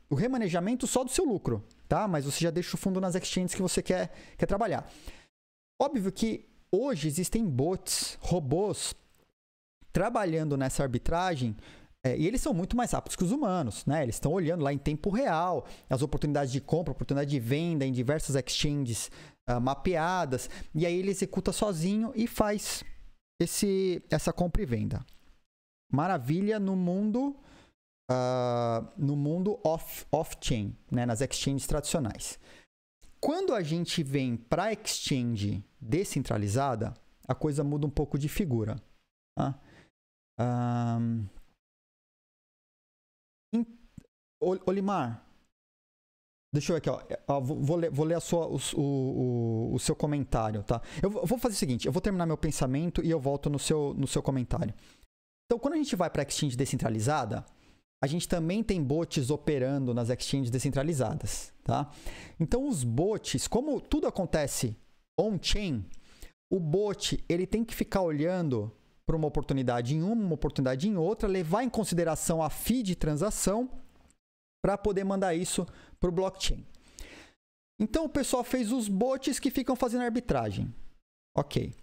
o remanejamento só do seu lucro, tá? Mas você já deixa o fundo nas exchanges que você quer, quer trabalhar. Óbvio que hoje existem bots, robôs, trabalhando nessa arbitragem é, e eles são muito mais rápidos que os humanos, né? Eles estão olhando lá em tempo real as oportunidades de compra, oportunidade de venda em diversas exchanges uh, mapeadas, e aí ele executa sozinho e faz esse, essa compra e venda. Maravilha no mundo uh, no mundo off, off-chain, né? nas exchanges tradicionais. Quando a gente vem para exchange descentralizada, a coisa muda um pouco de figura. Tá? Um... Olimar, Deixa eu ver aqui, ó. Vou, ler, vou ler a sua, o, o, o, seu comentário, tá? Eu vou fazer o seguinte: eu vou terminar meu pensamento e eu volto no seu, no seu comentário. Então, quando a gente vai para a exchange descentralizada, a gente também tem bots operando nas exchanges descentralizadas, tá? Então, os bots, como tudo acontece on-chain, o bot ele tem que ficar olhando para uma oportunidade em uma, uma oportunidade em outra, levar em consideração a fee de transação para poder mandar isso para o blockchain. Então o pessoal fez os bots que ficam fazendo arbitragem. Ok.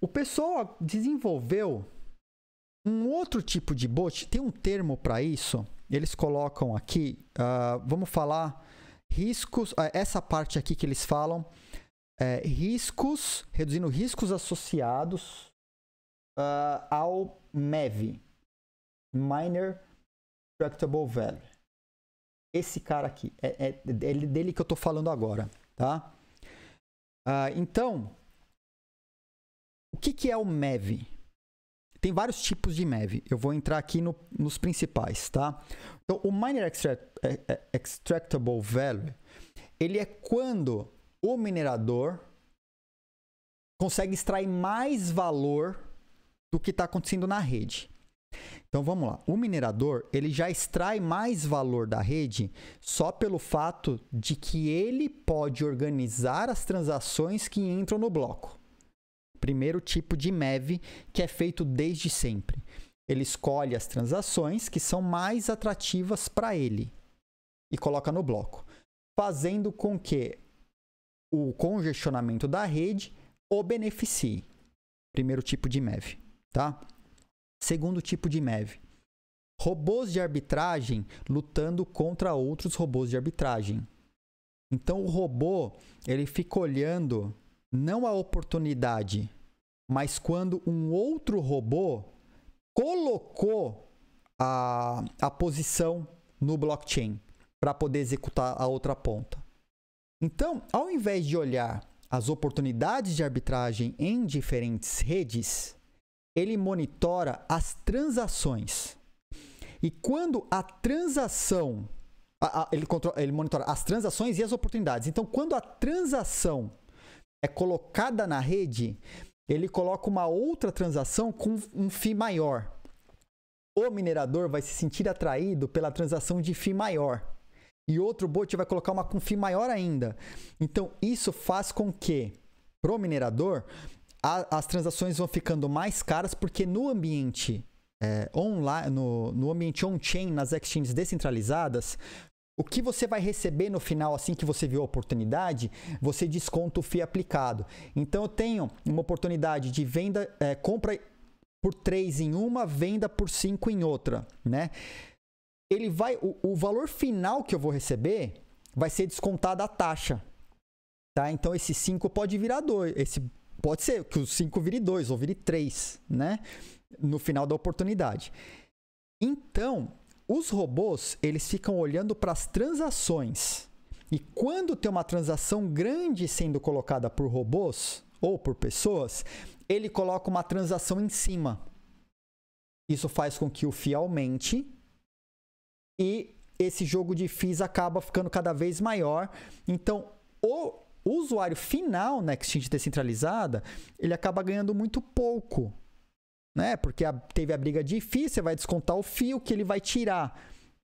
O pessoal desenvolveu um outro tipo de bot, tem um termo para isso, eles colocam aqui, uh, vamos falar riscos, uh, essa parte aqui que eles falam, é, riscos, reduzindo riscos associados uh, ao MEV, Miner Tractable Value esse cara aqui. É, é, é dele que eu estou falando agora, tá? Ah, então, o que, que é o MEV? Tem vários tipos de MEV. Eu vou entrar aqui no, nos principais, tá? Então, o Miner extract, é, é, Extractable Value, ele é quando o minerador consegue extrair mais valor do que está acontecendo na rede. Então vamos lá. O minerador ele já extrai mais valor da rede só pelo fato de que ele pode organizar as transações que entram no bloco. Primeiro tipo de MEV que é feito desde sempre. Ele escolhe as transações que são mais atrativas para ele e coloca no bloco, fazendo com que o congestionamento da rede o beneficie. Primeiro tipo de MEV, tá? Segundo tipo de MEV. Robôs de arbitragem lutando contra outros robôs de arbitragem. Então o robô, ele fica olhando não a oportunidade, mas quando um outro robô colocou a, a posição no blockchain para poder executar a outra ponta. Então, ao invés de olhar as oportunidades de arbitragem em diferentes redes, ele monitora as transações. E quando a transação. A, a, ele, controla, ele monitora as transações e as oportunidades. Então, quando a transação é colocada na rede, ele coloca uma outra transação com um FII maior. O minerador vai se sentir atraído pela transação de FII maior. E outro bot vai colocar uma com FII maior ainda. Então, isso faz com que, para o minerador, a, as transações vão ficando mais caras porque no ambiente é, online, no, no ambiente on-chain, nas exchanges descentralizadas, o que você vai receber no final, assim que você viu a oportunidade, você desconta o FII aplicado. Então eu tenho uma oportunidade de venda, é, compra por 3 em uma, venda por 5 em outra, né? Ele vai, o, o valor final que eu vou receber vai ser descontado a taxa, tá? Então esse 5 pode virar 2, esse Pode ser que os 5 vire 2 ou vire 3, né? No final da oportunidade. Então, os robôs, eles ficam olhando para as transações. E quando tem uma transação grande sendo colocada por robôs ou por pessoas, ele coloca uma transação em cima. Isso faz com que o FII aumente e esse jogo de FIIs acaba ficando cada vez maior. Então, o o usuário final na exchange descentralizada, ele acaba ganhando muito pouco, né? Porque a, teve a briga você vai descontar o fio que ele vai tirar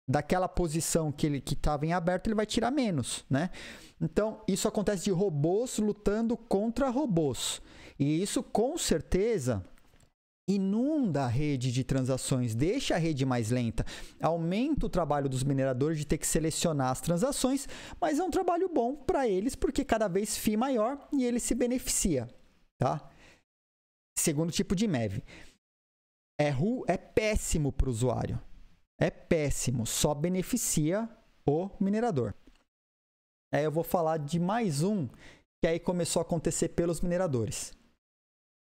daquela posição que ele que estava em aberto, ele vai tirar menos, né? Então, isso acontece de robôs lutando contra robôs. E isso com certeza inunda a rede de transações, deixa a rede mais lenta, aumenta o trabalho dos mineradores de ter que selecionar as transações, mas é um trabalho bom para eles porque cada vez FII maior e ele se beneficia, tá? Segundo tipo de MEV. É, ru, é péssimo para o usuário. É péssimo, só beneficia o minerador. Aí eu vou falar de mais um que aí começou a acontecer pelos mineradores.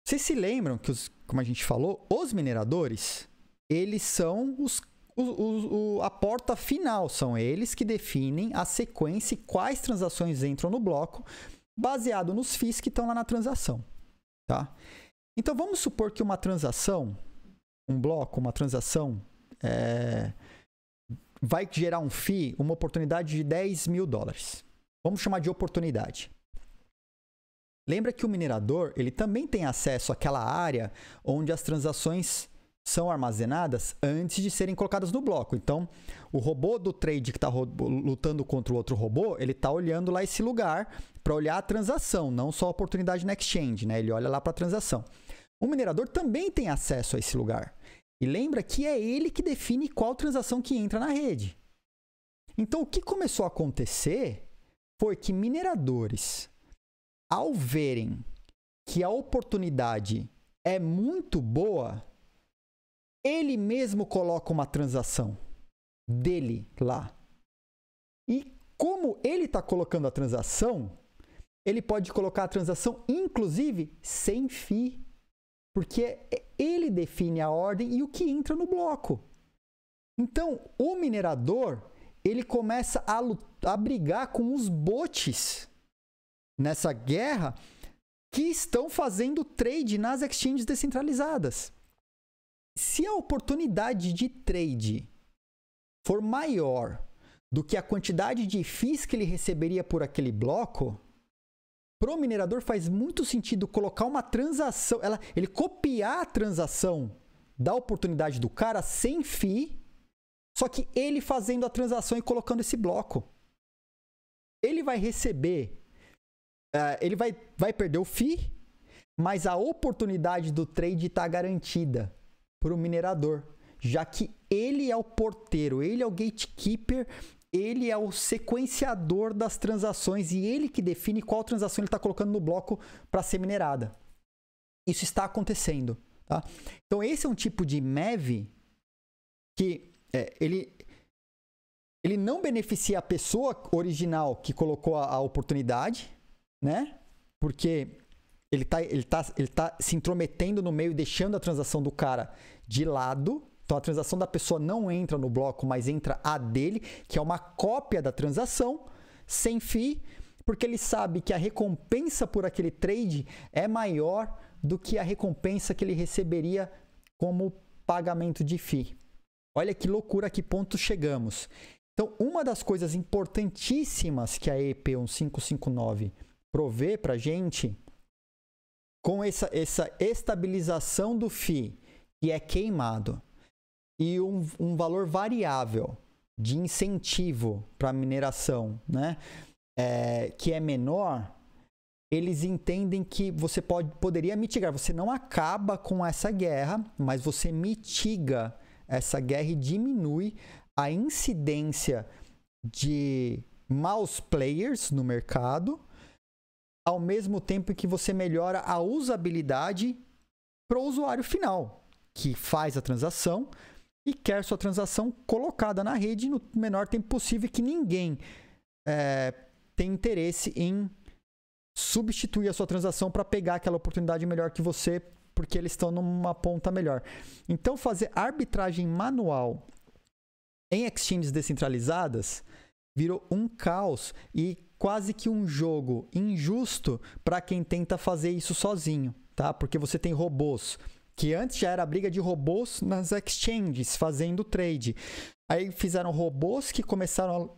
Vocês se lembram que, os, como a gente falou, os mineradores, eles são os, o, a porta final, são eles que definem a sequência e quais transações entram no bloco, baseado nos FIIs que estão lá na transação. Tá? Então vamos supor que uma transação, um bloco, uma transação, é, vai gerar um FII, uma oportunidade de 10 mil dólares. Vamos chamar de oportunidade. Lembra que o minerador ele também tem acesso àquela área onde as transações são armazenadas antes de serem colocadas no bloco. Então, o robô do trade que está lutando contra o outro robô, ele está olhando lá esse lugar para olhar a transação, não só a oportunidade na exchange, né? Ele olha lá para a transação. O minerador também tem acesso a esse lugar. E lembra que é ele que define qual transação que entra na rede. Então, o que começou a acontecer foi que mineradores, ao verem que a oportunidade é muito boa, ele mesmo coloca uma transação dele lá. E como ele está colocando a transação, ele pode colocar a transação, inclusive, sem FII. Porque ele define a ordem e o que entra no bloco. Então, o minerador, ele começa a, lutar, a brigar com os bots nessa guerra que estão fazendo trade nas exchanges descentralizadas. Se a oportunidade de trade for maior do que a quantidade de FIIs que ele receberia por aquele bloco, Pro minerador faz muito sentido colocar uma transação, ela, ele copiar a transação da oportunidade do cara sem FII, só que ele fazendo a transação e colocando esse bloco. Ele vai receber, uh, ele vai, vai perder o FII, mas a oportunidade do trade está garantida para o minerador, já que ele é o porteiro, ele é o gatekeeper ele é o sequenciador das transações e ele que define qual transação ele está colocando no bloco para ser minerada. Isso está acontecendo. Tá? Então, esse é um tipo de MEV que é, ele, ele não beneficia a pessoa original que colocou a, a oportunidade, né? Porque ele está ele tá, ele tá se intrometendo no meio, deixando a transação do cara de lado, então a transação da pessoa não entra no bloco, mas entra a dele, que é uma cópia da transação, sem FII, porque ele sabe que a recompensa por aquele trade é maior do que a recompensa que ele receberia como pagamento de FII. Olha que loucura, a que ponto chegamos. Então, uma das coisas importantíssimas que a EP 1559 provê para gente, com essa, essa estabilização do FII, que é queimado, e um, um valor variável de incentivo para a mineração, né? É, que é menor, eles entendem que você pode, poderia mitigar. Você não acaba com essa guerra, mas você mitiga essa guerra e diminui a incidência de maus players no mercado, ao mesmo tempo que você melhora a usabilidade para o usuário final, que faz a transação e quer sua transação colocada na rede no menor tempo possível que ninguém é, tem interesse em substituir a sua transação para pegar aquela oportunidade melhor que você, porque eles estão numa ponta melhor. Então, fazer arbitragem manual em exchanges descentralizadas virou um caos e quase que um jogo injusto para quem tenta fazer isso sozinho, tá? Porque você tem robôs que antes já era briga de robôs nas exchanges, fazendo trade. Aí fizeram robôs que começaram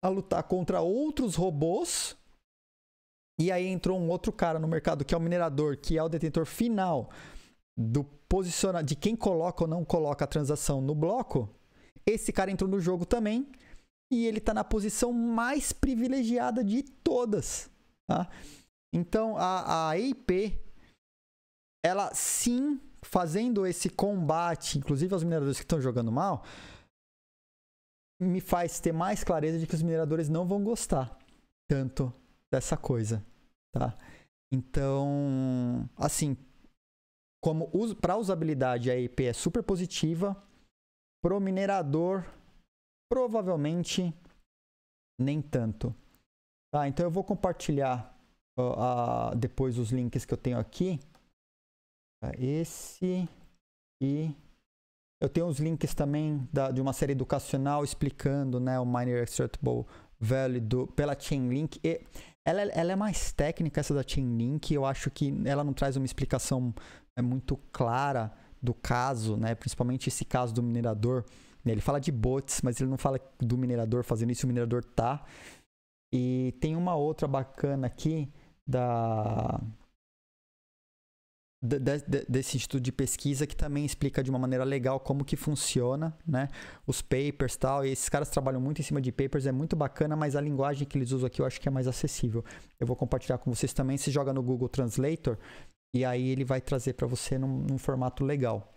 a, a lutar contra outros robôs. E aí entrou um outro cara no mercado, que é o minerador, que é o detentor final do posicionar de quem coloca ou não coloca a transação no bloco. Esse cara entrou no jogo também e ele está na posição mais privilegiada de todas. Tá? Então a, a ela sim, fazendo esse combate, inclusive aos mineradores que estão jogando mal, me faz ter mais clareza de que os mineradores não vão gostar tanto dessa coisa, tá? Então, assim, como para usabilidade a IP é super positiva, pro minerador provavelmente nem tanto. Tá, então eu vou compartilhar uh, uh, depois os links que eu tenho aqui Tá, esse e eu tenho os links também da, de uma série educacional explicando né, o Miner Extractable Value do, pela Chainlink. E ela, ela é mais técnica, essa da Chainlink. Eu acho que ela não traz uma explicação é, muito clara do caso, né? Principalmente esse caso do minerador. Ele fala de bots, mas ele não fala do minerador fazendo isso, o minerador tá. E tem uma outra bacana aqui da de, de, desse instituto de pesquisa que também explica de uma maneira legal como que funciona, né? Os papers tal. E esses caras trabalham muito em cima de papers, é muito bacana, mas a linguagem que eles usam aqui eu acho que é mais acessível. Eu vou compartilhar com vocês também. Se joga no Google Translator e aí ele vai trazer para você num, num formato legal,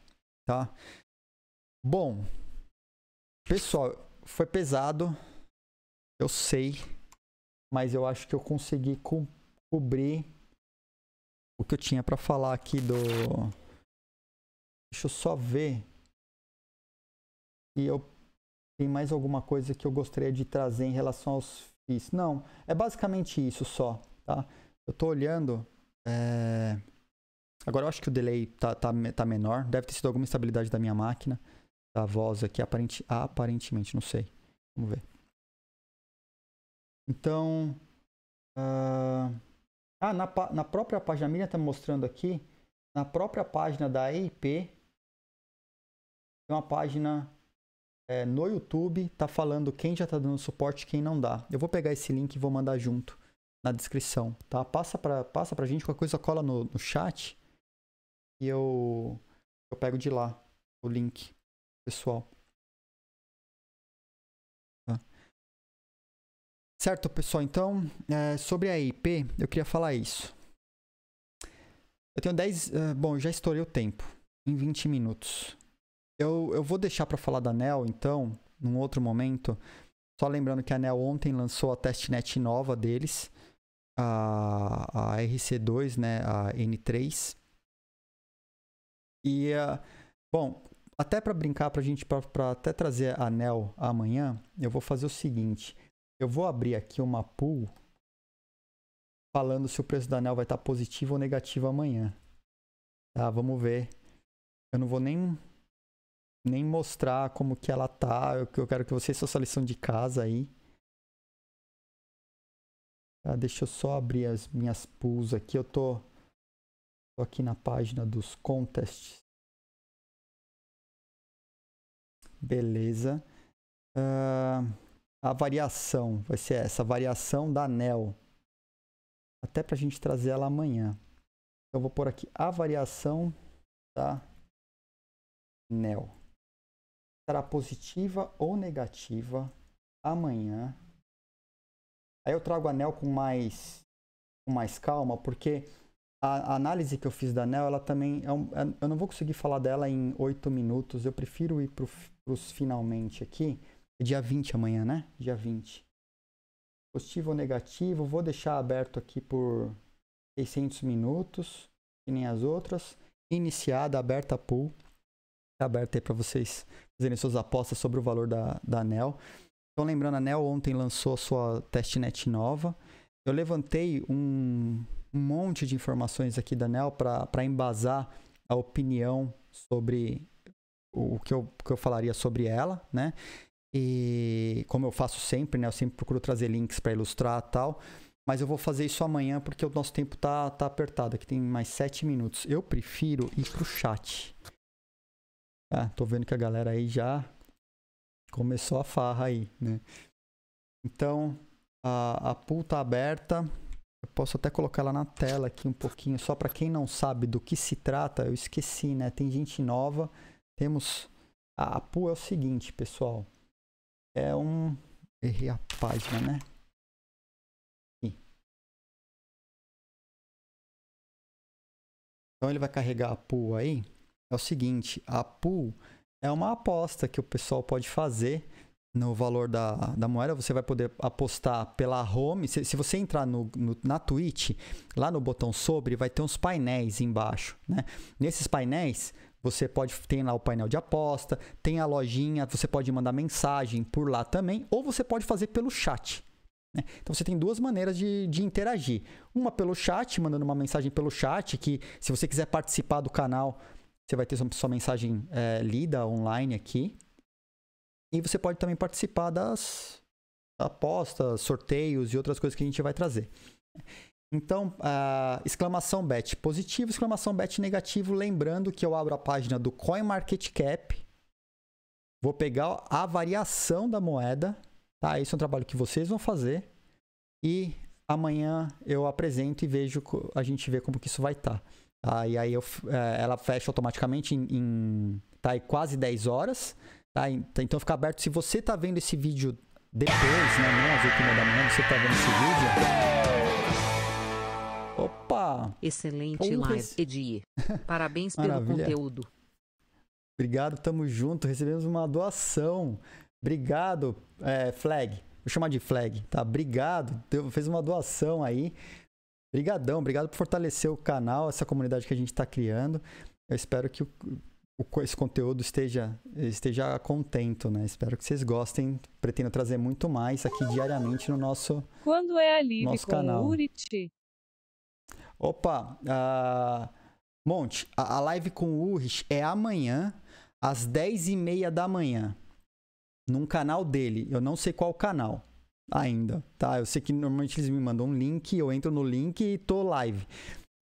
tá? Bom, pessoal, foi pesado, eu sei, mas eu acho que eu consegui co cobrir o que eu tinha para falar aqui do. Deixa eu só ver. E eu tem mais alguma coisa que eu gostaria de trazer em relação aos FIIs. Não, é basicamente isso só, tá? Eu tô olhando. É... Agora eu acho que o delay tá, tá, tá menor. Deve ter sido alguma instabilidade da minha máquina. Da voz aqui, aparente, aparentemente, não sei. Vamos ver. Então. Uh... Ah, na, na própria página, a Miriam está mostrando aqui, na própria página da EIP, tem uma página é, no YouTube, tá falando quem já está dando suporte quem não dá. Eu vou pegar esse link e vou mandar junto na descrição, tá? Passa para passa pra gente, qualquer coisa cola no, no chat e eu, eu pego de lá o link, pessoal. Certo, pessoal? Então, é, sobre a IP, eu queria falar isso. Eu tenho 10. Uh, é, bom, já estourei o tempo. Em 20 minutos. Eu, eu vou deixar para falar da NEL, então, num outro momento. Só lembrando que a NEL ontem lançou a testnet nova deles. A, a RC2, né? A N3. E, uh, bom, até para brincar, para a gente, para até trazer a NEL amanhã, eu vou fazer o seguinte. Eu vou abrir aqui uma pool falando se o preço da anel vai estar positivo ou negativo amanhã. Tá, vamos ver. Eu não vou nem nem mostrar como que ela tá. Eu, eu quero que vocês façam a lição de casa aí. Tá, deixa eu só abrir as minhas pools aqui. Eu tô, tô aqui na página dos contests. Beleza. Uh, a variação vai ser essa, variação da anel. Até para a gente trazer ela amanhã. Então, eu vou pôr aqui a variação da NEL. Será positiva ou negativa amanhã. Aí eu trago a NEL com mais, com mais calma, porque a, análise que eu fiz da NEL, ela também. É um, é, eu não vou conseguir falar dela em oito minutos. Eu prefiro ir para os finalmente aqui é dia 20 amanhã, né? Dia 20. Positivo ou negativo, vou deixar aberto aqui por 600 minutos, que nem as outras. Iniciada, aberta a pool. Está aberta aí para vocês fazerem suas apostas sobre o valor da, da ANEL. Então, lembrando, a ANEL ontem lançou a sua testnet nova. Eu levantei um, monte de informações aqui da ANEL para embasar a opinião sobre o que eu, que eu falaria sobre ela, né? E como eu faço sempre, né? Eu sempre procuro trazer links para ilustrar tal. Mas eu vou fazer isso amanhã porque o nosso tempo tá, tá apertado. Aqui tem mais sete minutos. Eu prefiro ir pro chat. Ah, tô vendo que a galera aí já começou a farra aí, né? Então, a, a pool tá aberta. Eu posso até colocar ela na tela aqui um pouquinho, só para quem não sabe do que se trata. Eu esqueci, né? Tem gente nova. Temos a, a pool é o seguinte, pessoal é um. Errei a página, né? Aqui. Então ele vai carregar a pool aí. É o seguinte, a pool é uma aposta que o pessoal pode fazer no valor da, da moeda. Você vai poder apostar pela home. Se, se você entrar no, no, na Twitch, lá no botão sobre, vai ter uns painéis embaixo. Né? Nesses painéis, você pode tem lá o painel de aposta, tem a lojinha, você pode mandar mensagem por lá também, ou você pode fazer pelo chat. Né? Então você tem duas maneiras de, de interagir. Uma pelo chat, mandando uma mensagem pelo chat, que se você quiser participar do canal, você vai ter sua, sua mensagem é, lida online aqui. E você pode também participar das apostas, sorteios e outras coisas que a gente vai trazer. Então, uh, exclamação bet positivo, exclamação bet negativo. Lembrando que eu abro a página do CoinMarketCap. Vou pegar a variação da moeda. Tá? Esse é um trabalho que vocês vão fazer. E amanhã eu apresento e vejo, a gente vê como que isso vai estar. Tá. Tá? E aí eu, é, ela fecha automaticamente em, em tá, quase 10 horas. Tá? Então fica aberto. Se você está vendo esse vídeo depois, né, não às 8 da manhã, você está vendo esse vídeo. Opa! Excelente live, Edi. Parabéns pelo conteúdo. Obrigado, tamo junto. Recebemos uma doação. Obrigado, é, Flag. Vou chamar de Flag, tá? Obrigado. Fez uma doação aí. Obrigadão, obrigado por fortalecer o canal, essa comunidade que a gente está criando. Eu espero que o, esse conteúdo esteja, esteja contento, né? Espero que vocês gostem. Pretendo trazer muito mais aqui diariamente no nosso Quando é a live nosso com canal. Urit? Opa, uh, Monte, a, a, live com o Urich é amanhã, às 10h30 da manhã, num canal dele. Eu não sei qual canal ainda, tá? Eu sei que normalmente eles me mandam um link, eu entro no link e tô live.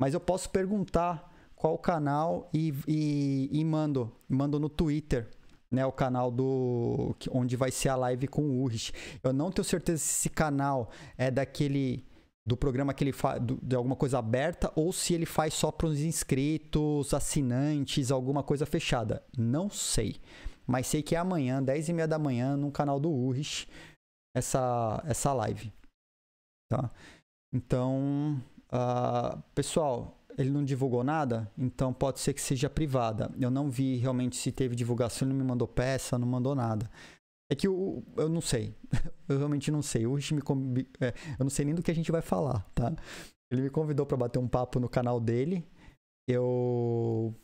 Mas eu posso perguntar qual canal e, e, e mando, mando no Twitter, né? O canal do onde vai ser a live com o Urich. Eu não tenho certeza se esse canal é daquele do programa que ele faz de alguma coisa aberta ou se ele faz só para os inscritos, assinantes, alguma coisa fechada. Não sei. Mas sei que é amanhã, 10 e meia da manhã, no canal do Urich essa, essa live. Tá? Então, uh, pessoal, ele não divulgou nada, então pode ser que seja privada. Eu não vi realmente se teve divulgação, ele não me mandou peça, não mandou nada. É que eu, eu não sei. eu realmente não sei. Rich me é, eu não sei nem do que a gente vai falar, tá? Ele me convidou para bater um papo no canal dele. Eu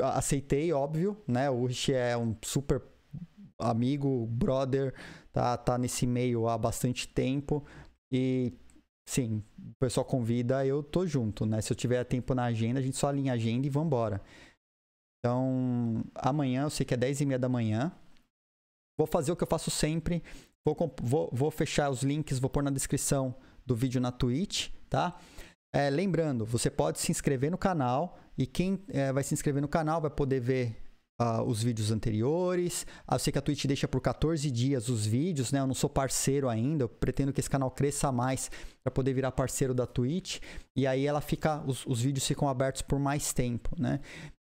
aceitei, óbvio, né? O Rich é um super amigo, brother, tá, tá nesse meio há bastante tempo e sim, o pessoal convida, eu tô junto, né? Se eu tiver tempo na agenda, a gente só alinha a agenda e vambora. Então, amanhã, eu sei que é 10 e meia da manhã. Vou fazer o que eu faço sempre. Vou, vou, vou fechar os links, vou pôr na descrição do vídeo na Twitch, tá? É, lembrando, você pode se inscrever no canal e quem é, vai se inscrever no canal vai poder ver uh, os vídeos anteriores. Uh, eu sei que a Twitch deixa por 14 dias os vídeos, né? Eu não sou parceiro ainda, eu pretendo que esse canal cresça mais para poder virar parceiro da Twitch. E aí ela fica, os, os vídeos ficam abertos por mais tempo, né?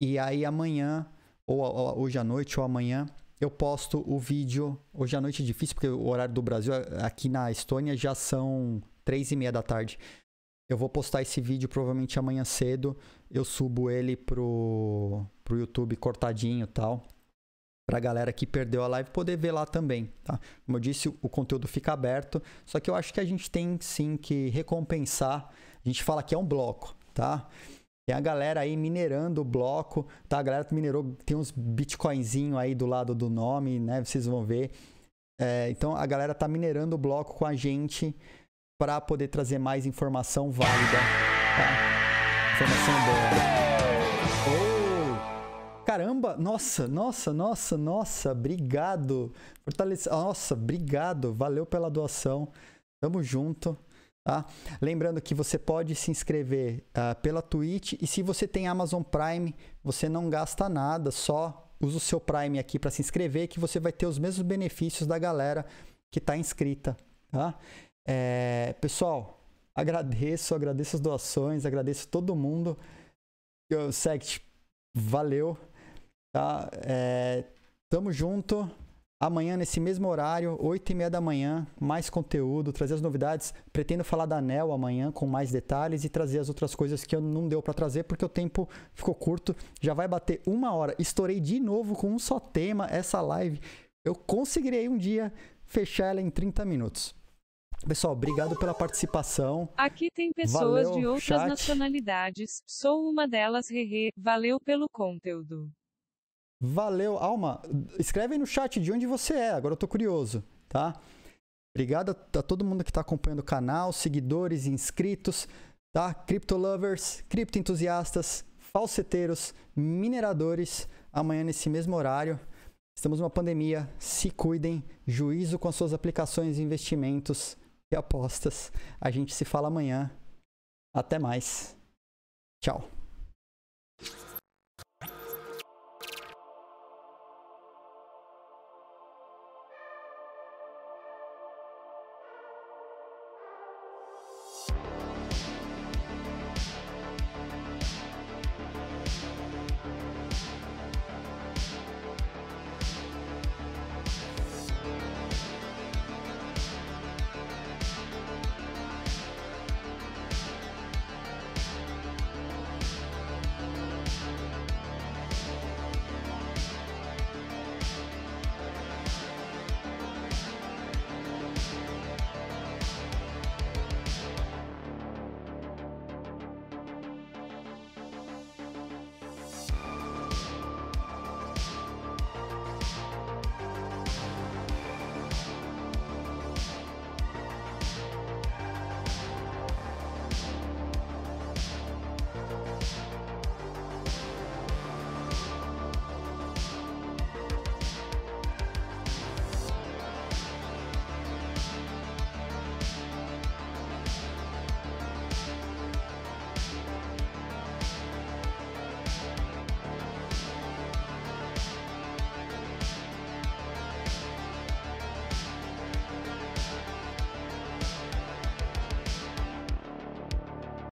E aí amanhã, ou, ou hoje à noite ou amanhã, eu posto o vídeo. Hoje à noite é difícil, porque o horário do Brasil aqui na Estônia já são três e meia da tarde. Eu vou postar esse vídeo provavelmente amanhã cedo. Eu subo ele pro, pro YouTube cortadinho e tal. Pra galera que perdeu a live poder ver lá também, tá? Como eu disse, o conteúdo fica aberto. Só que eu acho que a gente tem sim que recompensar. A gente fala que é um bloco, tá? Tem a galera aí minerando o bloco, tá? A galera que minerou, tem uns bitcoinzinho aí do lado do nome, né? Vocês vão ver. É, então a galera tá minerando o bloco com a gente para poder trazer mais informação válida. Tá? Informação boa. Caramba, nossa, nossa, nossa, nossa, obrigado. Fortalece... Nossa, obrigado, valeu pela doação. Tamo junto. Tá? Lembrando que você pode se inscrever uh, pela Twitch e se você tem Amazon Prime, você não gasta nada, só usa o seu Prime aqui para se inscrever que você vai ter os mesmos benefícios da galera que está inscrita. Tá? É, pessoal, agradeço, agradeço as doações, agradeço todo mundo. Eu, Sect, valeu. Tá? É, tamo junto. Amanhã, nesse mesmo horário, 8 e meia da manhã, mais conteúdo, trazer as novidades. Pretendo falar da ANEL amanhã com mais detalhes e trazer as outras coisas que eu não deu para trazer porque o tempo ficou curto. Já vai bater uma hora. Estourei de novo com um só tema essa live. Eu conseguirei um dia fechar ela em 30 minutos. Pessoal, obrigado pela participação. Aqui tem pessoas Valeu, de outras chat. nacionalidades. Sou uma delas, hehe. Valeu pelo conteúdo. Valeu, Alma. Escreve aí no chat de onde você é. Agora eu tô curioso, tá? Obrigado a, todo mundo que está acompanhando o canal, seguidores, inscritos, tá? Crypto lovers, cripto entusiastas, falseteiros, mineradores. Amanhã nesse mesmo horário. Estamos numa pandemia. Se cuidem. Juízo com as suas aplicações investimentos. e apostas. A gente se fala amanhã. Até mais. Tchau.